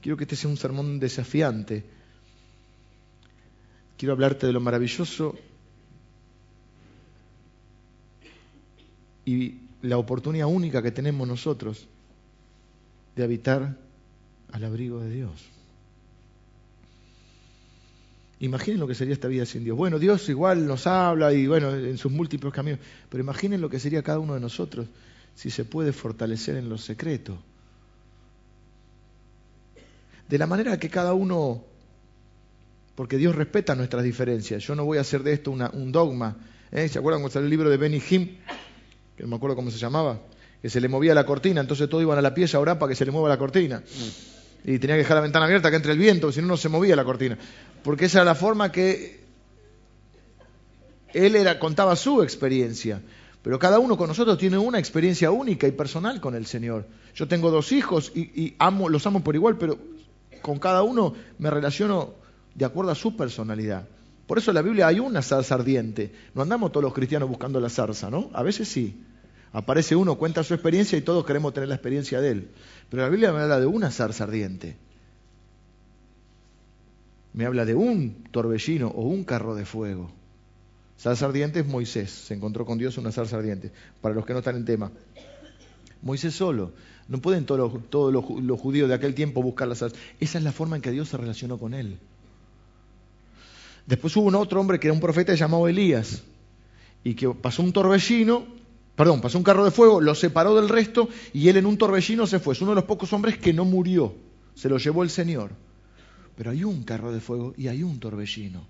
Quiero que este sea un sermón desafiante. Quiero hablarte de lo maravilloso y la oportunidad única que tenemos nosotros de habitar al abrigo de Dios. Imaginen lo que sería esta vida sin Dios. Bueno, Dios igual nos habla y bueno, en sus múltiples caminos, pero imaginen lo que sería cada uno de nosotros si se puede fortalecer en lo secreto. De la manera que cada uno, porque Dios respeta nuestras diferencias, yo no voy a hacer de esto un dogma. ¿eh? ¿Se acuerdan cuando salió el libro de Benny Hinn? que no me acuerdo cómo se llamaba, que se le movía la cortina, entonces todos iban a la pieza a orar para que se le mueva la cortina. Y tenía que dejar la ventana abierta que entre el viento, si no, no se movía la cortina. Porque esa era la forma que él era, contaba su experiencia. Pero cada uno con nosotros tiene una experiencia única y personal con el Señor. Yo tengo dos hijos y, amo, los amo por igual, pero con cada uno me relaciono de acuerdo a su personalidad. Por eso en la Biblia hay una zarza ardiente. No andamos todos los cristianos buscando la zarza, ¿no? A veces sí. Aparece uno, cuenta su experiencia y todos queremos tener la experiencia de él. Pero la Biblia me habla de una zarza ardiente. Me habla de un torbellino o un carro de fuego. Zarza ardiente es Moisés. Se encontró con Dios una zarza ardiente. Para los que no están en tema. Moisés solo. No pueden todos los, los judíos de aquel tiempo buscar la zarza. Esa es la forma en que Dios se relacionó con él. Después hubo un otro hombre que era un profeta llamado Elías y que pasó un torbellino, perdón, pasó un carro de fuego, lo separó del resto y él en un torbellino se fue. Es uno de los pocos hombres que no murió, se lo llevó el Señor. Pero hay un carro de fuego y hay un torbellino.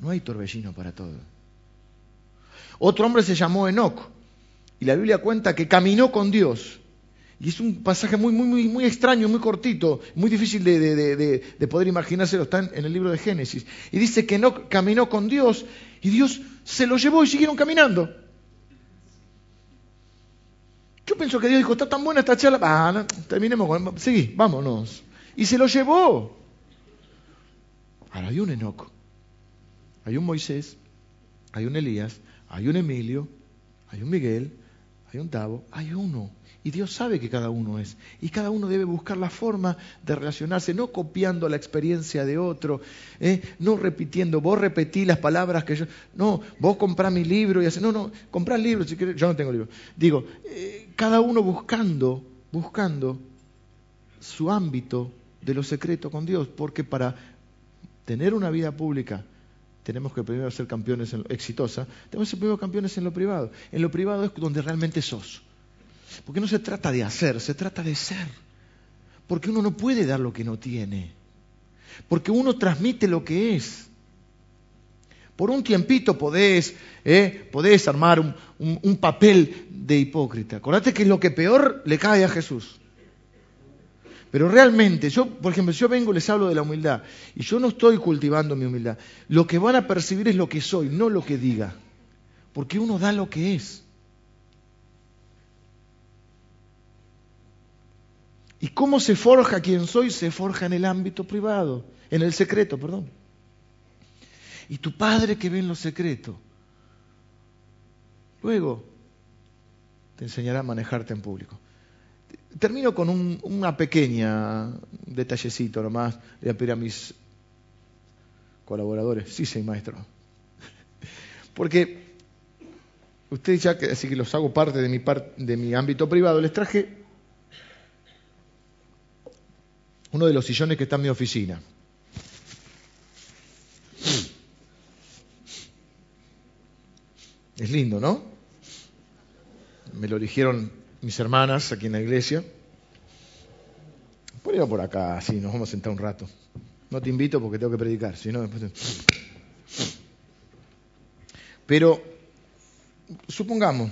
No hay torbellino para todo. Otro hombre se llamó Enoch y la Biblia cuenta que caminó con Dios y es un pasaje muy, muy, muy, muy extraño, muy cortito, muy difícil de, poder imaginárselo. Está en, el libro de Génesis. Y dice que no caminó con Dios y Dios se lo llevó y siguieron caminando. Yo pienso que Dios dijo, está tan buena esta charla, ah, terminemos con... Sí, vámonos. Y se lo llevó. Ahora hay un Enoco, hay un Moisés, hay un Elías, hay un Emilio, hay un Miguel, hay un Tavo, hay uno y Dios sabe que cada uno es. Y cada uno debe buscar la forma de relacionarse, no copiando la experiencia de otro, ¿eh? no repitiendo, vos repetí las palabras que yo... No, vos comprá mi libro y hace... No, no, comprá libro si querés. Yo no tengo libro. Digo, eh, cada uno buscando, buscando su ámbito de lo secreto con Dios, porque para tener una vida pública tenemos que primero ser campeones en lo, exitosa, tenemos que ser primero campeones en lo privado. En lo privado es donde realmente sos. Porque no se trata de hacer, se trata de ser. Porque uno no puede dar lo que no tiene. Porque uno transmite lo que es. Por un tiempito podés, ¿eh? podés armar un, un papel de hipócrita. Acordate que es lo que peor le cae a Jesús. Pero realmente, yo, por ejemplo, yo vengo y les hablo de la humildad, y yo no estoy cultivando mi humildad, lo que van a percibir es lo que soy, no lo que diga. Porque uno da lo que es. ¿Y cómo se forja quien soy? Se forja en el ámbito privado, en el secreto, perdón. Y tu padre que ve en lo secreto, luego te enseñará a manejarte en público. Termino con un, una pequeña detallecito nomás. Voy a pedir a mis colaboradores. Sí, sí, maestro. Porque ustedes ya así que los hago parte de mi, de mi ámbito privado, les traje uno de los sillones que está en mi oficina. Es lindo, ¿no? Me lo eligieron mis hermanas aquí en la iglesia. ir por acá, así, nos vamos a sentar un rato. No te invito porque tengo que predicar, si no después... Pero, supongamos,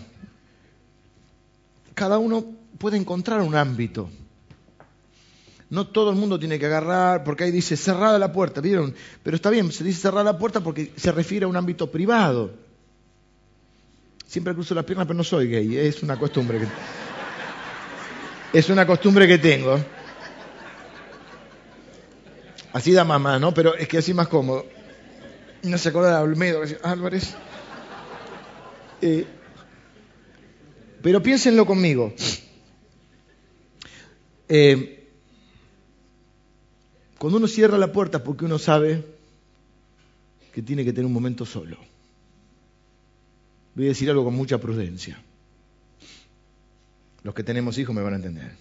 cada uno puede encontrar un ámbito. No todo el mundo tiene que agarrar, porque ahí dice cerrada la puerta, ¿vieron? Pero está bien, se dice cerrada la puerta porque se refiere a un ámbito privado. Siempre cruzo las piernas, pero no soy gay, es una costumbre que es una costumbre que tengo. Así da mamá, ¿no? Pero es que así más cómodo. No se acuerda de Olmedo, Álvarez. Eh, pero piénsenlo conmigo. Eh, cuando uno cierra la puerta porque uno sabe que tiene que tener un momento solo. Voy a decir algo con mucha prudencia. Los que tenemos hijos me van a entender.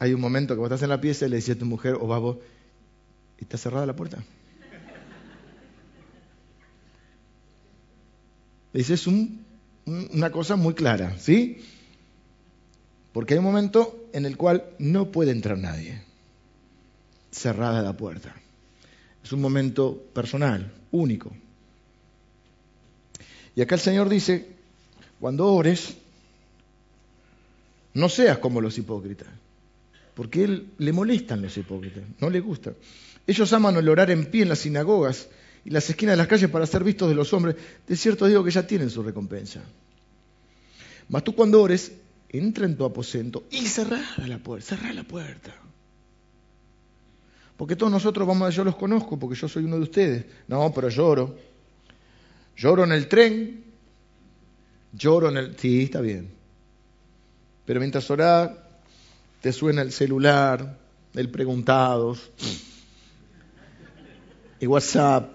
Hay un momento que vos estás en la pieza y le dices a tu mujer o vos, ¿está cerrada la puerta? Esa es una cosa muy clara, ¿sí? Porque hay un momento en el cual no puede entrar nadie. Cerrada la puerta. Es un momento personal, único. Y acá el Señor dice, cuando ores, no seas como los hipócritas, porque Él le molestan los hipócritas, no le gusta. Ellos aman el orar en pie en las sinagogas y las esquinas de las calles para ser vistos de los hombres. De cierto digo que ya tienen su recompensa. Mas tú cuando ores, entra en tu aposento y cerrá la puerta, cerrá la puerta. Porque todos nosotros vamos a, yo los conozco porque yo soy uno de ustedes. No, pero lloro. Lloro en el tren, lloro en el... Sí, está bien. Pero mientras orás, te suena el celular, el preguntados, el WhatsApp.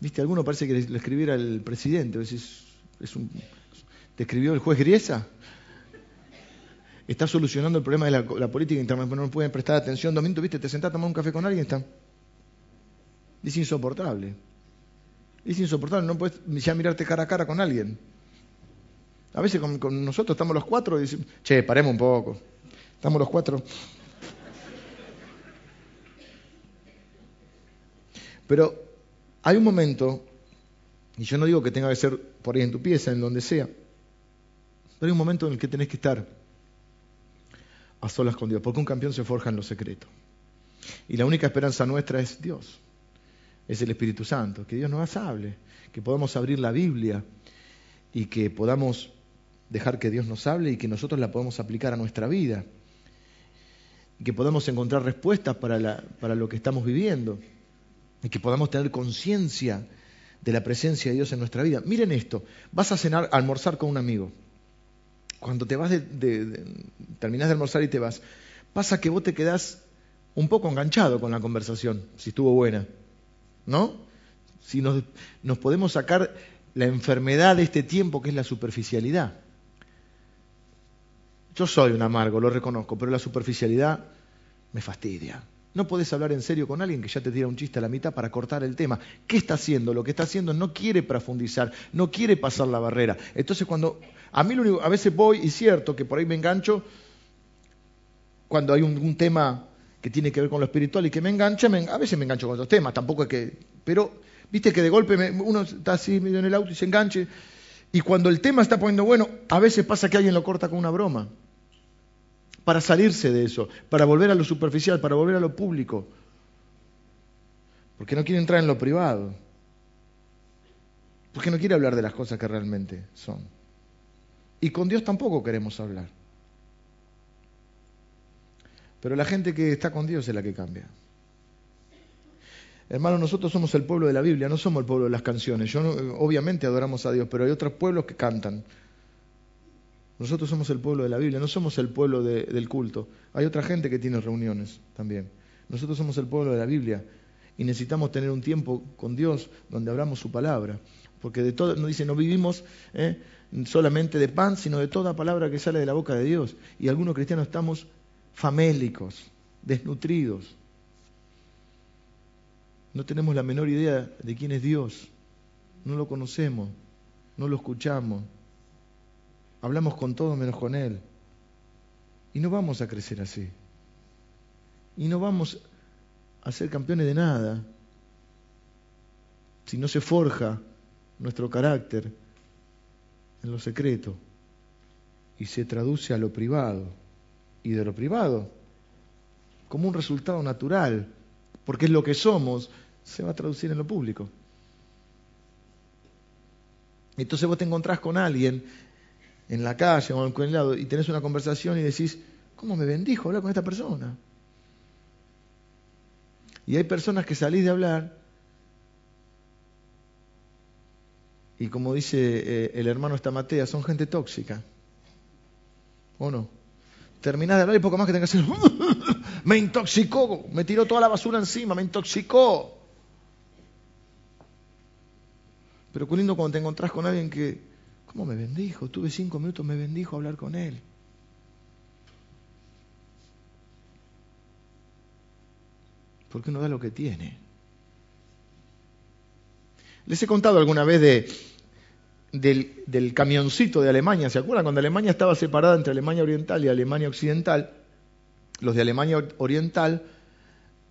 ¿Viste? Alguno parece que le escribiera el presidente. Es, un, ¿Te escribió el juez Griesa? Está solucionando el problema de la, política internacional. No pueden prestar atención. Domingo, ¿viste? Te sentás a tomar un café con alguien. Está. Es insoportable. Es insoportable, no puedes ya mirarte cara a cara con alguien. A veces con, nosotros estamos los cuatro y decimos, che, paremos un poco. Estamos los cuatro. Pero hay un momento, y yo no digo que tenga que ser por ahí en tu pieza, en donde sea, pero hay un momento en el que tenés que estar a solas con Dios, porque un campeón se forja en lo secreto. Y la única esperanza nuestra es Dios. Es el Espíritu Santo, que Dios nos hable, que podamos abrir la Biblia. Y que podamos dejar que Dios nos hable y que nosotros la podamos aplicar a nuestra vida, y que podamos encontrar respuestas para, para lo que estamos viviendo, y que podamos tener conciencia de la presencia de Dios en nuestra vida. Miren esto, vas a cenar, a almorzar con un amigo. Cuando te vas de, de, terminas de almorzar y te vas, pasa que vos te quedás un poco enganchado con la conversación, si estuvo buena. ¿no? Si nos, nos podemos sacar la enfermedad de este tiempo que es la superficialidad. Yo soy un amargo, lo reconozco, pero la superficialidad me fastidia. No podés hablar en serio con alguien que ya te tira un chiste a la mitad para cortar el tema. ¿Qué está haciendo? Lo que está haciendo no quiere profundizar, no quiere pasar la barrera. Entonces cuando a mí lo único, a veces voy y cierto que por ahí me engancho cuando hay un tema que tiene que ver con lo espiritual y que me engancha, a veces me engancho con otros temas, tampoco es que... Pero, viste que de golpe uno está así medio en el auto y se enganche, y cuando el tema está poniendo bueno, a veces pasa que alguien lo corta con una broma, para salirse de eso, para volver a lo superficial, para volver a lo público, porque no quiere entrar en lo privado, porque no quiere hablar de las cosas que realmente son. Y con Dios tampoco queremos hablar. Pero la gente que está con Dios es la que cambia. Hermano, nosotros somos el pueblo de la Biblia, no somos el pueblo de las canciones. Yo obviamente adoramos a Dios, pero hay otros pueblos que cantan. Nosotros somos el pueblo de la Biblia, no somos el pueblo del culto. Hay otra gente que tiene reuniones también. Nosotros somos el pueblo de la Biblia y necesitamos tener un tiempo con Dios donde hablamos su palabra. Porque de todo, nos dice, no vivimos ¿eh? solamente de pan, sino de toda palabra que sale de la boca de Dios. Y algunos cristianos estamos famélicos, desnutridos. No tenemos la menor idea de quién es Dios. No lo conocemos, no lo escuchamos. Hablamos con todo menos con Él. Y no vamos a crecer así. Y no vamos a ser campeones de nada si no se forja nuestro carácter en lo secreto y se traduce a lo privado y de lo privado como un resultado natural, porque es lo que somos, se va a traducir en lo público. Entonces vos te encontrás con alguien en la calle o en el lado y tenés una conversación y decís, ¿cómo me bendijo hablar con esta persona? Y hay personas que salís de hablar y como dice eh, el hermano Estamatea, son gente tóxica. ¿O no? Terminás de hablar y poco más que tengas que hacer, me intoxicó, me tiró toda la basura encima, me intoxicó. Pero qué lindo cuando te encontrás con alguien que, ¿cómo me bendijo? Tuve cinco minutos, me bendijo hablar con él. Porque uno da lo que tiene. Les he contado alguna vez de, del, del, camioncito de Alemania. ¿Se acuerdan? Cuando Alemania estaba separada entre Alemania Oriental y Alemania Occidental, los de Alemania Oriental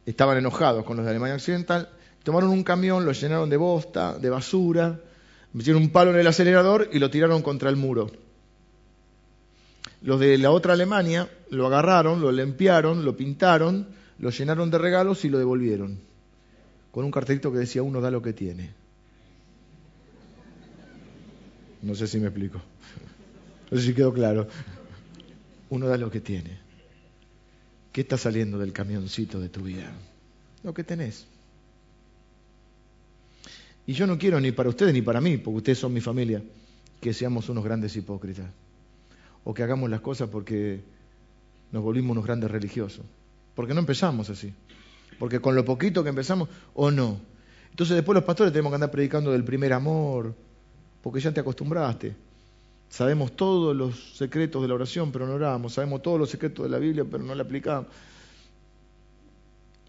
estaban enojados con los de Alemania Occidental, tomaron un camión, lo llenaron de bosta, de basura, metieron un palo en el acelerador y lo tiraron contra el muro. Los de la otra Alemania lo agarraron, lo limpiaron, lo pintaron, lo llenaron de regalos y lo devolvieron. Con un cartelito que decía uno da lo que tiene. No sé si me explico. No sé si quedó claro. Uno da lo que tiene. ¿Qué está saliendo del camioncito de tu vida? Lo que tenés. Y yo no quiero ni para ustedes ni para mí, porque ustedes son mi familia, que seamos unos grandes hipócritas. O que hagamos las cosas porque nos volvimos unos grandes religiosos. Porque no empezamos así. Porque con lo poquito que empezamos, o no. Entonces después los pastores tenemos que andar predicando del primer amor, porque ya te acostumbraste. Sabemos todos los secretos de la oración, pero no oramos. Sabemos todos los secretos de la Biblia, pero no la aplicamos.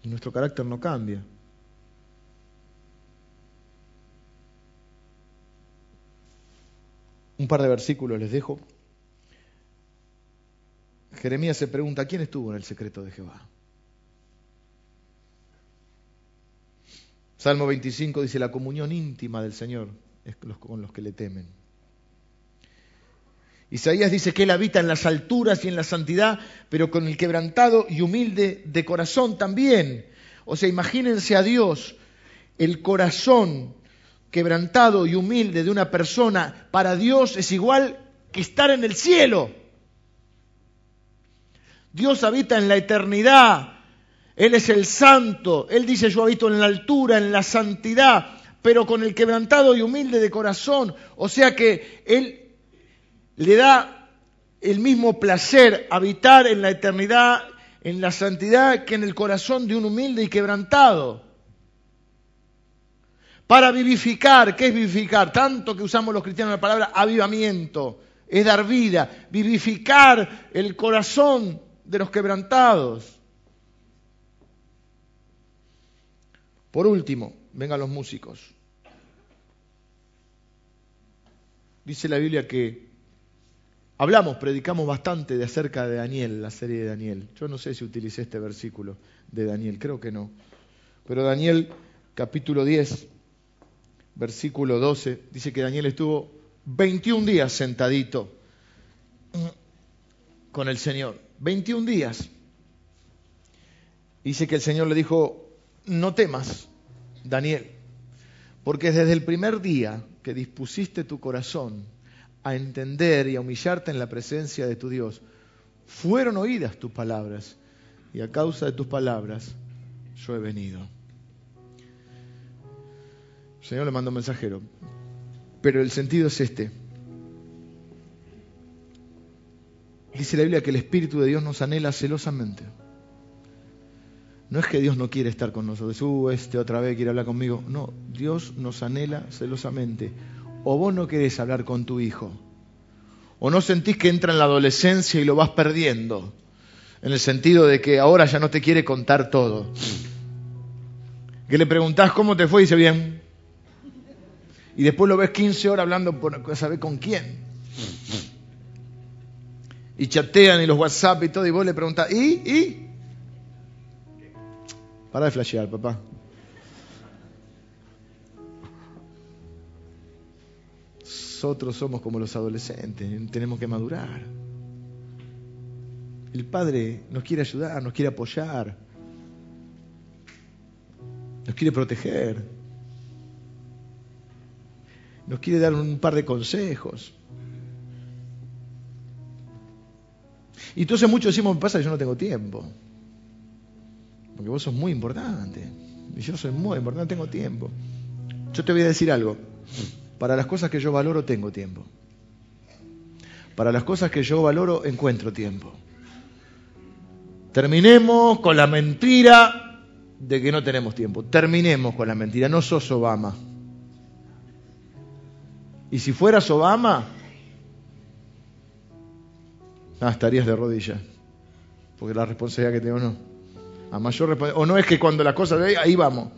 Y nuestro carácter no cambia. Un par de versículos les dejo. Jeremías se pregunta, ¿quién estuvo en el secreto de Jehová? Salmo 25 dice, la comunión íntima del Señor es con los que le temen. Isaías dice que Él habita en las alturas y en la santidad, pero con el quebrantado y humilde de corazón también. O sea, imagínense a Dios, el corazón quebrantado y humilde de una persona para Dios es igual que estar en el cielo. Dios habita en la eternidad, Él es el santo, Él dice yo habito en la altura, en la santidad pero con el quebrantado y humilde de corazón. O sea que Él le da el mismo placer habitar en la eternidad, en la santidad, que en el corazón de un humilde y quebrantado. Para vivificar, ¿qué es vivificar? Tanto que usamos los cristianos la palabra avivamiento, es dar vida, vivificar el corazón de los quebrantados. Por último, vengan los músicos. Dice la Biblia que Hablamos, predicamos bastante de acerca de Daniel, la serie de Daniel. Yo no sé si utilicé este versículo de Daniel, creo que no. Pero Daniel, capítulo 10, versículo 12, dice que Daniel estuvo 21 días sentadito con el Señor. 21 días. Dice que el Señor le dijo, no temas, Daniel, porque desde el primer día que dispusiste tu corazón a entender y a humillarte en la presencia de tu Dios, fueron oídas tus palabras y a causa de tus palabras yo he venido. El Señor le mandó un mensajero, pero el sentido es este. Dice la Biblia que el Espíritu de Dios nos anhela celosamente. No es que Dios no quiere estar con nosotros, uh, este otra vez quiere hablar conmigo. No, Dios nos anhela celosamente. O vos no querés hablar con tu hijo, o no sentís que entra en la adolescencia y lo vas perdiendo, en el sentido de que ahora ya no te quiere contar todo. Que le preguntás cómo te fue y dice bien. Y después lo ves 15 horas hablando por saber con quién y chatean y los WhatsApp y todo, y vos le preguntás, ¿y? ¿y? Para de flashear, papá. Nosotros somos como los adolescentes, tenemos que madurar. El Padre nos quiere ayudar, nos quiere apoyar, nos quiere proteger, nos quiere dar un par de consejos. Y entonces muchos decimos, me pasa que yo no tengo tiempo. Porque vos sos muy importante. Y yo soy muy importante, tengo tiempo. Yo te voy a decir algo. Para las cosas que yo valoro, tengo tiempo. Para las cosas que yo valoro, encuentro tiempo. Terminemos con la mentira de que no tenemos tiempo. Terminemos con la mentira. No sos Obama. Y si fueras Obama, estarías de rodillas. Porque la responsabilidad que tengo no. A mayor O no es que cuando las cosas ahí vamos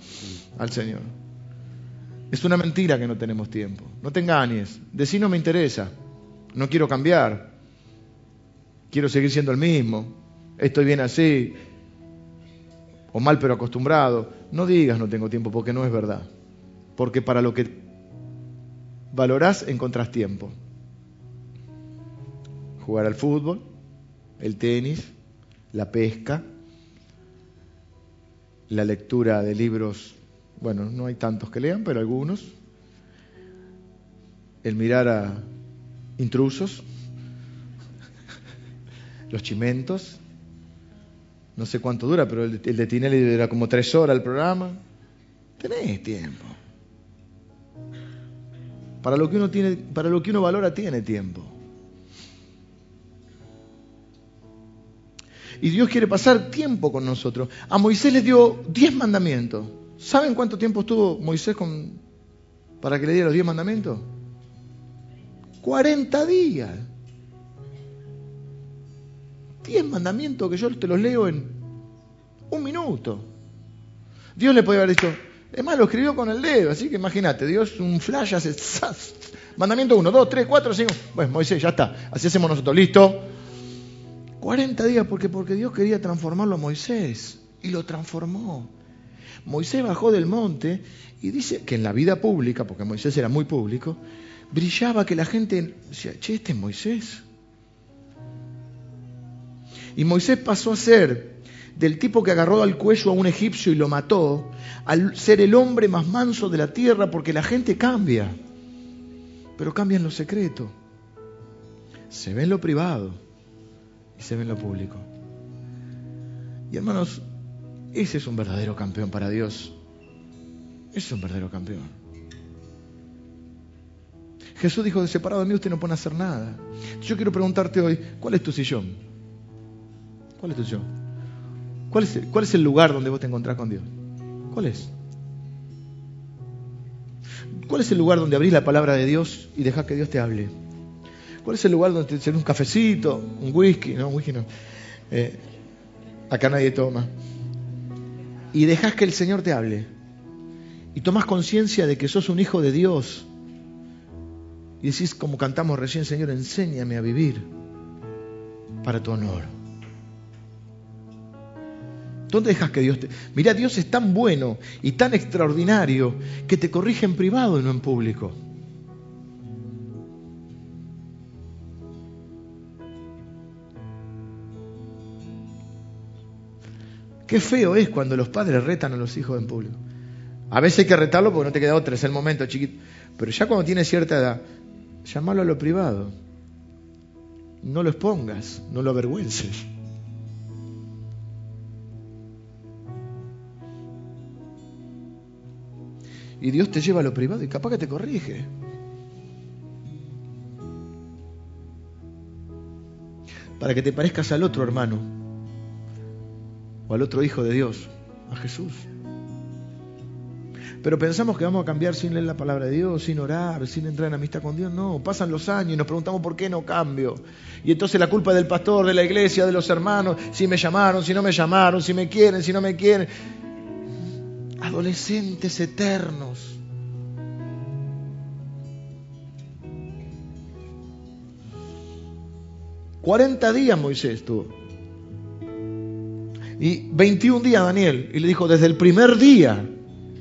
al Señor. Es una mentira que no tenemos tiempo. No te engañes. Decir no me interesa. No quiero cambiar. Quiero seguir siendo el mismo. Estoy bien así. O mal pero acostumbrado. No digas no tengo tiempo porque no es verdad. Porque para lo que valorás encontrás tiempo jugar al fútbol, el tenis, la pesca, la lectura de libros, bueno, no hay tantos que lean, pero algunos, el mirar a intrusos, los chimentos, no sé cuánto dura, pero el, de Tinelli dura como tres horas el programa. Tenés tiempo. Para lo que uno tiene, para lo que uno valora tiene tiempo. Y Dios quiere pasar tiempo con nosotros. A Moisés le dio diez mandamientos. ¿Saben cuánto tiempo estuvo Moisés con, para que le diera los diez mandamientos? 40 días. Diez mandamientos que yo te los leo en un minuto. Dios le podía haber dicho, es más, lo escribió con el dedo, así que imagínate, Dios un flash hace... Mandamiento 1, 2, 3, 4, 5. Pues Moisés, ya está. Así hacemos nosotros. Listo. 40 días porque, porque Dios quería transformarlo a Moisés y lo transformó. Moisés bajó del monte y dice que en la vida pública, porque Moisés era muy público, brillaba que la gente decía, che, este es Moisés. Y Moisés pasó a ser del tipo que agarró al cuello a un egipcio y lo mató, al ser el hombre más manso de la tierra, porque la gente cambia, pero cambia en lo secreto, se ve en lo privado y se ve en lo público. Y hermanos, ese es un verdadero campeón para Dios. Ese es un verdadero campeón. Jesús dijo, de separado de mí usted no puede hacer nada. Yo quiero preguntarte hoy, ¿cuál es tu sillón? ¿Cuál es tu sillón? ¿Cuál es, el, ¿Cuál es el lugar donde vos te encontrás con Dios? ¿Cuál es? ¿Cuál es el lugar donde abrís la palabra de Dios y dejás que Dios te hable? ¿Cuál es el lugar donde te un cafecito, un whisky? No, un whisky no. Eh, acá nadie toma. Y dejas que el Señor te hable. Y tomas conciencia de que sos un hijo de Dios. Y decís, como cantamos recién, Señor, enséñame a vivir para tu honor. ¿Dónde dejas que Dios te.? Mira, Dios es tan bueno y tan extraordinario que te corrige en privado y no en público. Qué feo es cuando los padres retan a los hijos en público. A veces hay que retarlo porque no te queda otra, es el momento chiquito. Pero ya cuando tienes cierta edad, llámalo a lo privado. No lo expongas, no lo avergüences. Y Dios te lleva a lo privado y capaz que te corrige. Para que te parezcas al otro hermano o al otro hijo de Dios, a Jesús. Pero pensamos que vamos a cambiar sin leer la palabra de Dios, sin orar, sin entrar en amistad con Dios. No, pasan los años y nos preguntamos por qué no cambio. Y entonces la culpa es del pastor, de la iglesia, de los hermanos, si me llamaron, si no me llamaron, si me quieren, si no me quieren. Adolescentes eternos. Cuarenta días Moisés tuvo. Y 21 días Daniel. Y le dijo, desde el primer día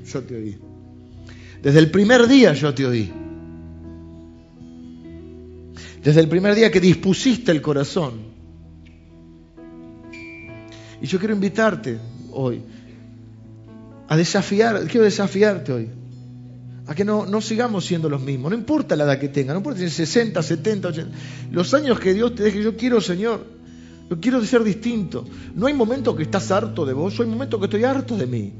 yo te oí. Desde el primer día yo te oí. Desde el primer día que dispusiste el corazón. Y yo quiero invitarte hoy a desafiar, quiero desafiarte hoy, a que no, no sigamos siendo los mismos, no importa la edad que tenga, no importa si 60, 70, 80, los años que Dios te deje, yo quiero, Señor, yo quiero ser distinto. No hay momento que estás harto de vos, hay momentos que estoy harto de mí.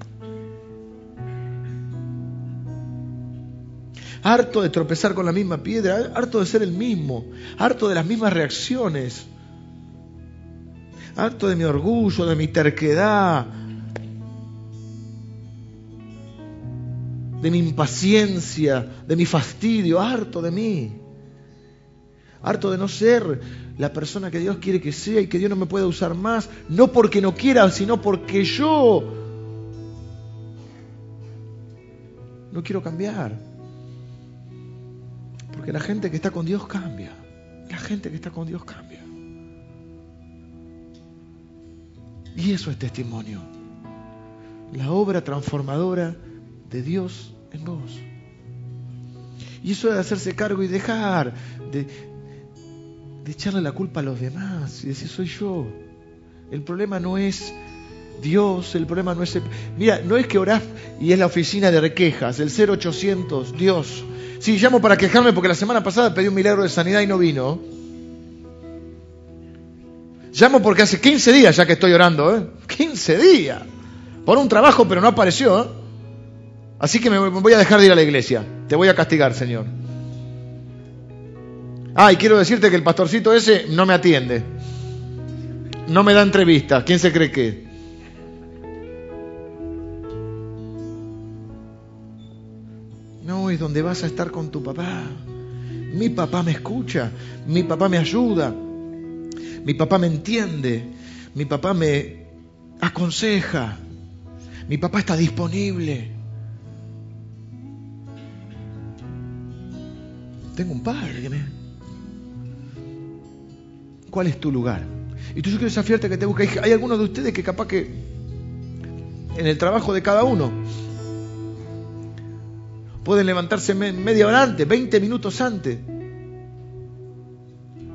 harto de tropezar con la misma piedra, harto de ser el mismo, harto de las mismas reacciones, harto de mi orgullo, de mi terquedad, de mi impaciencia, de mi fastidio, harto de mí, harto de no ser la persona que Dios quiere que sea y que Dios no me pueda usar más, no porque no quiera, sino porque yo no quiero cambiar. Porque la gente que está con Dios cambia. La gente que está con Dios cambia. Y eso es testimonio. La obra transformadora de Dios en vos. Y eso de hacerse cargo y dejar de, echarle la culpa a los demás y decir soy yo. El problema no es Dios, el problema no es... Mira, no es que orás y es la oficina de quejas, el 0800, Dios, Sí, llamo para quejarme porque la semana pasada pedí un milagro de sanidad y no vino. Llamo porque hace 15 días ya que estoy orando, ¿eh? 15 días. Por un trabajo, pero no apareció. ¿eh? Así que me voy a dejar de ir a la iglesia. Te voy a castigar, Señor. Ah, y quiero decirte que el pastorcito ese no me atiende. No me da entrevista. ¿Quién se cree que? No, es donde vas a estar con tu papá. Mi papá me escucha, mi papá me ayuda, mi papá me entiende, mi papá me aconseja, mi papá está disponible. Tengo un padre que me... ¿Cuál es tu lugar? Y tú yo quiero desafiarte que te busques. Hay algunos de ustedes que capaz que en el trabajo de cada uno Pueden levantarse media hora antes, 20 minutos antes.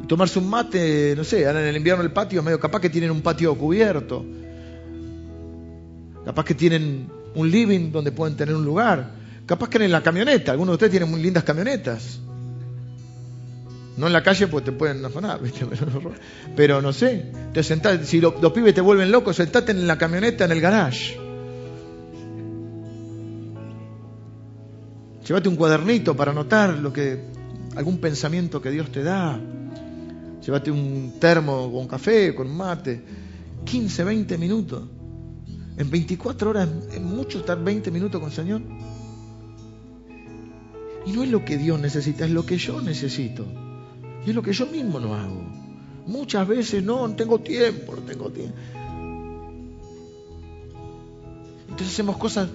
Y tomarse un mate, no sé, ahora en el invierno el patio, medio capaz que tienen un patio cubierto. Capaz que tienen un living donde pueden tener un lugar. Capaz que en la camioneta, algunos de ustedes tienen muy lindas camionetas. No en la calle pues te pueden afanar, ¿viste? Pero, no sé, te sentás, si los pibes te vuelven locos, sentate en la camioneta en el garage. Llévate un cuadernito para anotar lo que, algún pensamiento que Dios te da. Llévate un termo con café, con mate. 15, 20 minutos. En 24 horas es mucho estar 20 minutos con el Señor. Y no es lo que Dios necesita, es lo que yo necesito. Y es lo que yo mismo no hago. Muchas veces no, no tengo tiempo, no tengo tiempo. Entonces hacemos cosas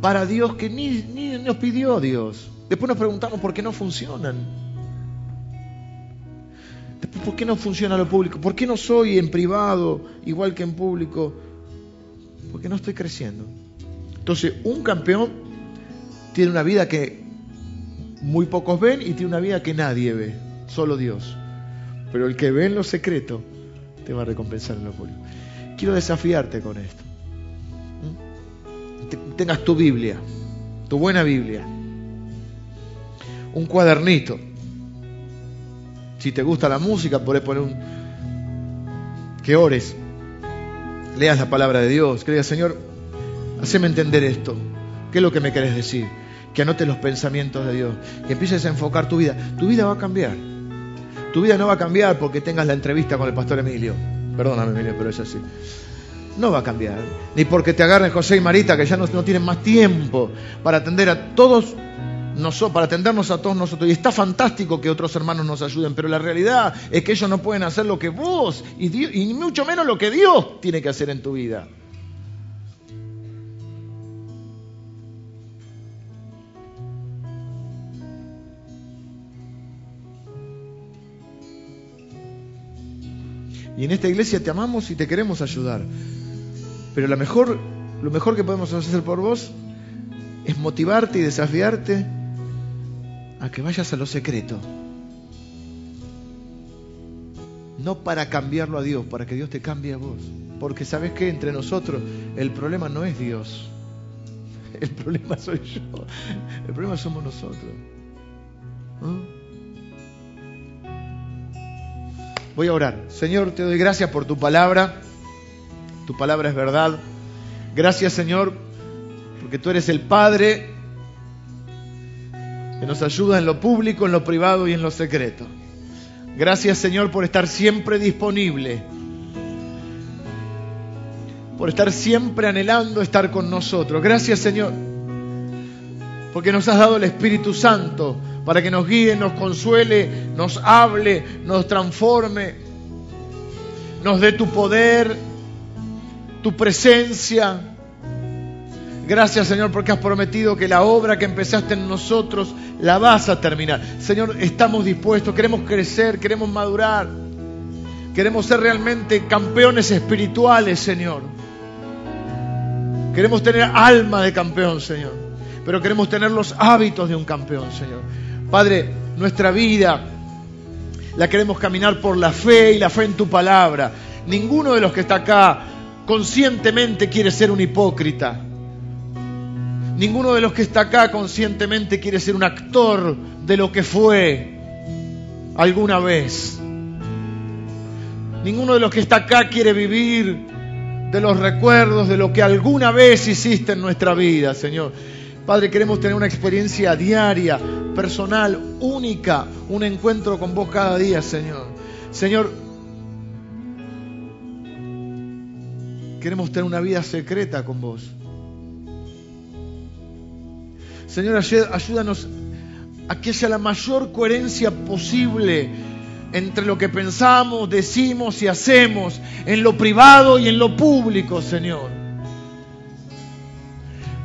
para Dios que ni, nos pidió Dios. Después nos preguntamos por qué no funcionan. ¿Por qué no funciona lo público? ¿Por qué no soy en privado igual que en público? Porque no estoy creciendo. Entonces, un campeón tiene una vida que muy pocos ven y tiene una vida que nadie ve, solo Dios. Pero el que ve en lo secreto te va a recompensar en lo público. Quiero desafiarte con esto. ¿Mm? Tengas tu Biblia, tu buena Biblia, un cuadernito. Si te gusta la música, podés poner un... que ores, leas la palabra de Dios, que digas, Señor, haceme entender esto. ¿Qué es lo que me querés decir? Que anotes los pensamientos de Dios, que empieces a enfocar tu vida. Tu vida va a cambiar. Tu vida no va a cambiar porque tengas la entrevista con el pastor Emilio. Perdóname, Emilio, pero es así. No va a cambiar. Ni porque te agarren José y Marita, que ya no, tienen más tiempo para atender a todos nosotros, para atendernos a todos nosotros. Y está fantástico que otros hermanos nos ayuden, pero la realidad es que ellos no pueden hacer lo que vos, y, y mucho menos lo que Dios tiene que hacer en tu vida. Y en esta iglesia te amamos y te queremos ayudar. Pero lo mejor, lo mejor que podemos hacer por vos es motivarte y desafiarte a que vayas a lo secreto. No para cambiarlo a Dios, para que Dios te cambie a vos. Porque sabes que entre nosotros el problema no es Dios. El problema soy yo. El problema somos nosotros. Voy a orar. Señor, te doy gracias por tu palabra. Tu palabra es verdad. Gracias, Señor, porque tú eres el Padre que nos ayuda en lo público, en lo privado y en lo secreto. Gracias, Señor, por estar siempre disponible. Por estar siempre anhelando estar con nosotros. Gracias, Señor, porque nos has dado el Espíritu Santo para que nos guíe, nos consuele, nos hable, nos transforme, nos dé tu poder, tu presencia. Gracias Señor porque has prometido que la obra que empezaste en nosotros la vas a terminar. Señor, estamos dispuestos, queremos crecer, queremos madurar, queremos ser realmente campeones espirituales, Señor. Queremos tener alma de campeón, Señor, pero queremos tener los hábitos de un campeón, Señor. Padre, nuestra vida la queremos caminar por la fe y la fe en tu palabra. Ninguno de los que está acá conscientemente quiere ser un hipócrita. Ninguno de los que está acá conscientemente quiere ser un actor de lo que fue alguna vez. Ninguno de los que está acá quiere vivir de los recuerdos de lo que alguna vez hiciste en nuestra vida, Señor. Padre, queremos tener una experiencia diaria, personal, única, un encuentro con vos cada día, Señor. Señor, queremos tener una vida secreta con vos. Señor, ayúdanos a que haya la mayor coherencia posible entre lo que pensamos, decimos y hacemos, en lo privado y en lo público, Señor.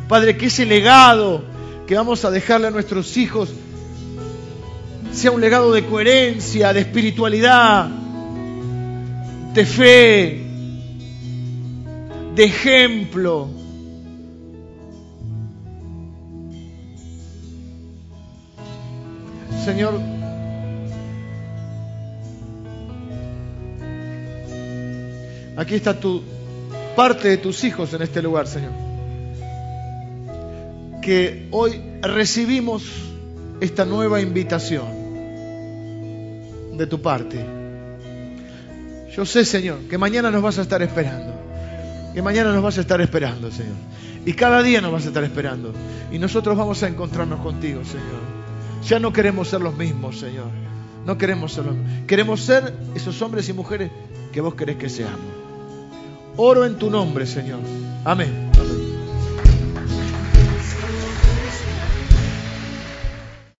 Padre, que ese legado que vamos a dejarle a nuestros hijos sea un legado de coherencia, de espiritualidad, de fe, de ejemplo. Señor, aquí está tu parte de tus hijos en este lugar, Señor que hoy recibimos esta nueva invitación de tu parte. Yo sé, Señor, que mañana nos vas a estar esperando. Que mañana nos vas a estar esperando, Señor. Y cada día nos vas a estar esperando. Y nosotros vamos a encontrarnos contigo, Señor. Ya no queremos ser los mismos, Señor. No queremos ser los mismos. Queremos ser esos hombres y mujeres que vos querés que seamos. Oro en tu nombre, Señor. Amén.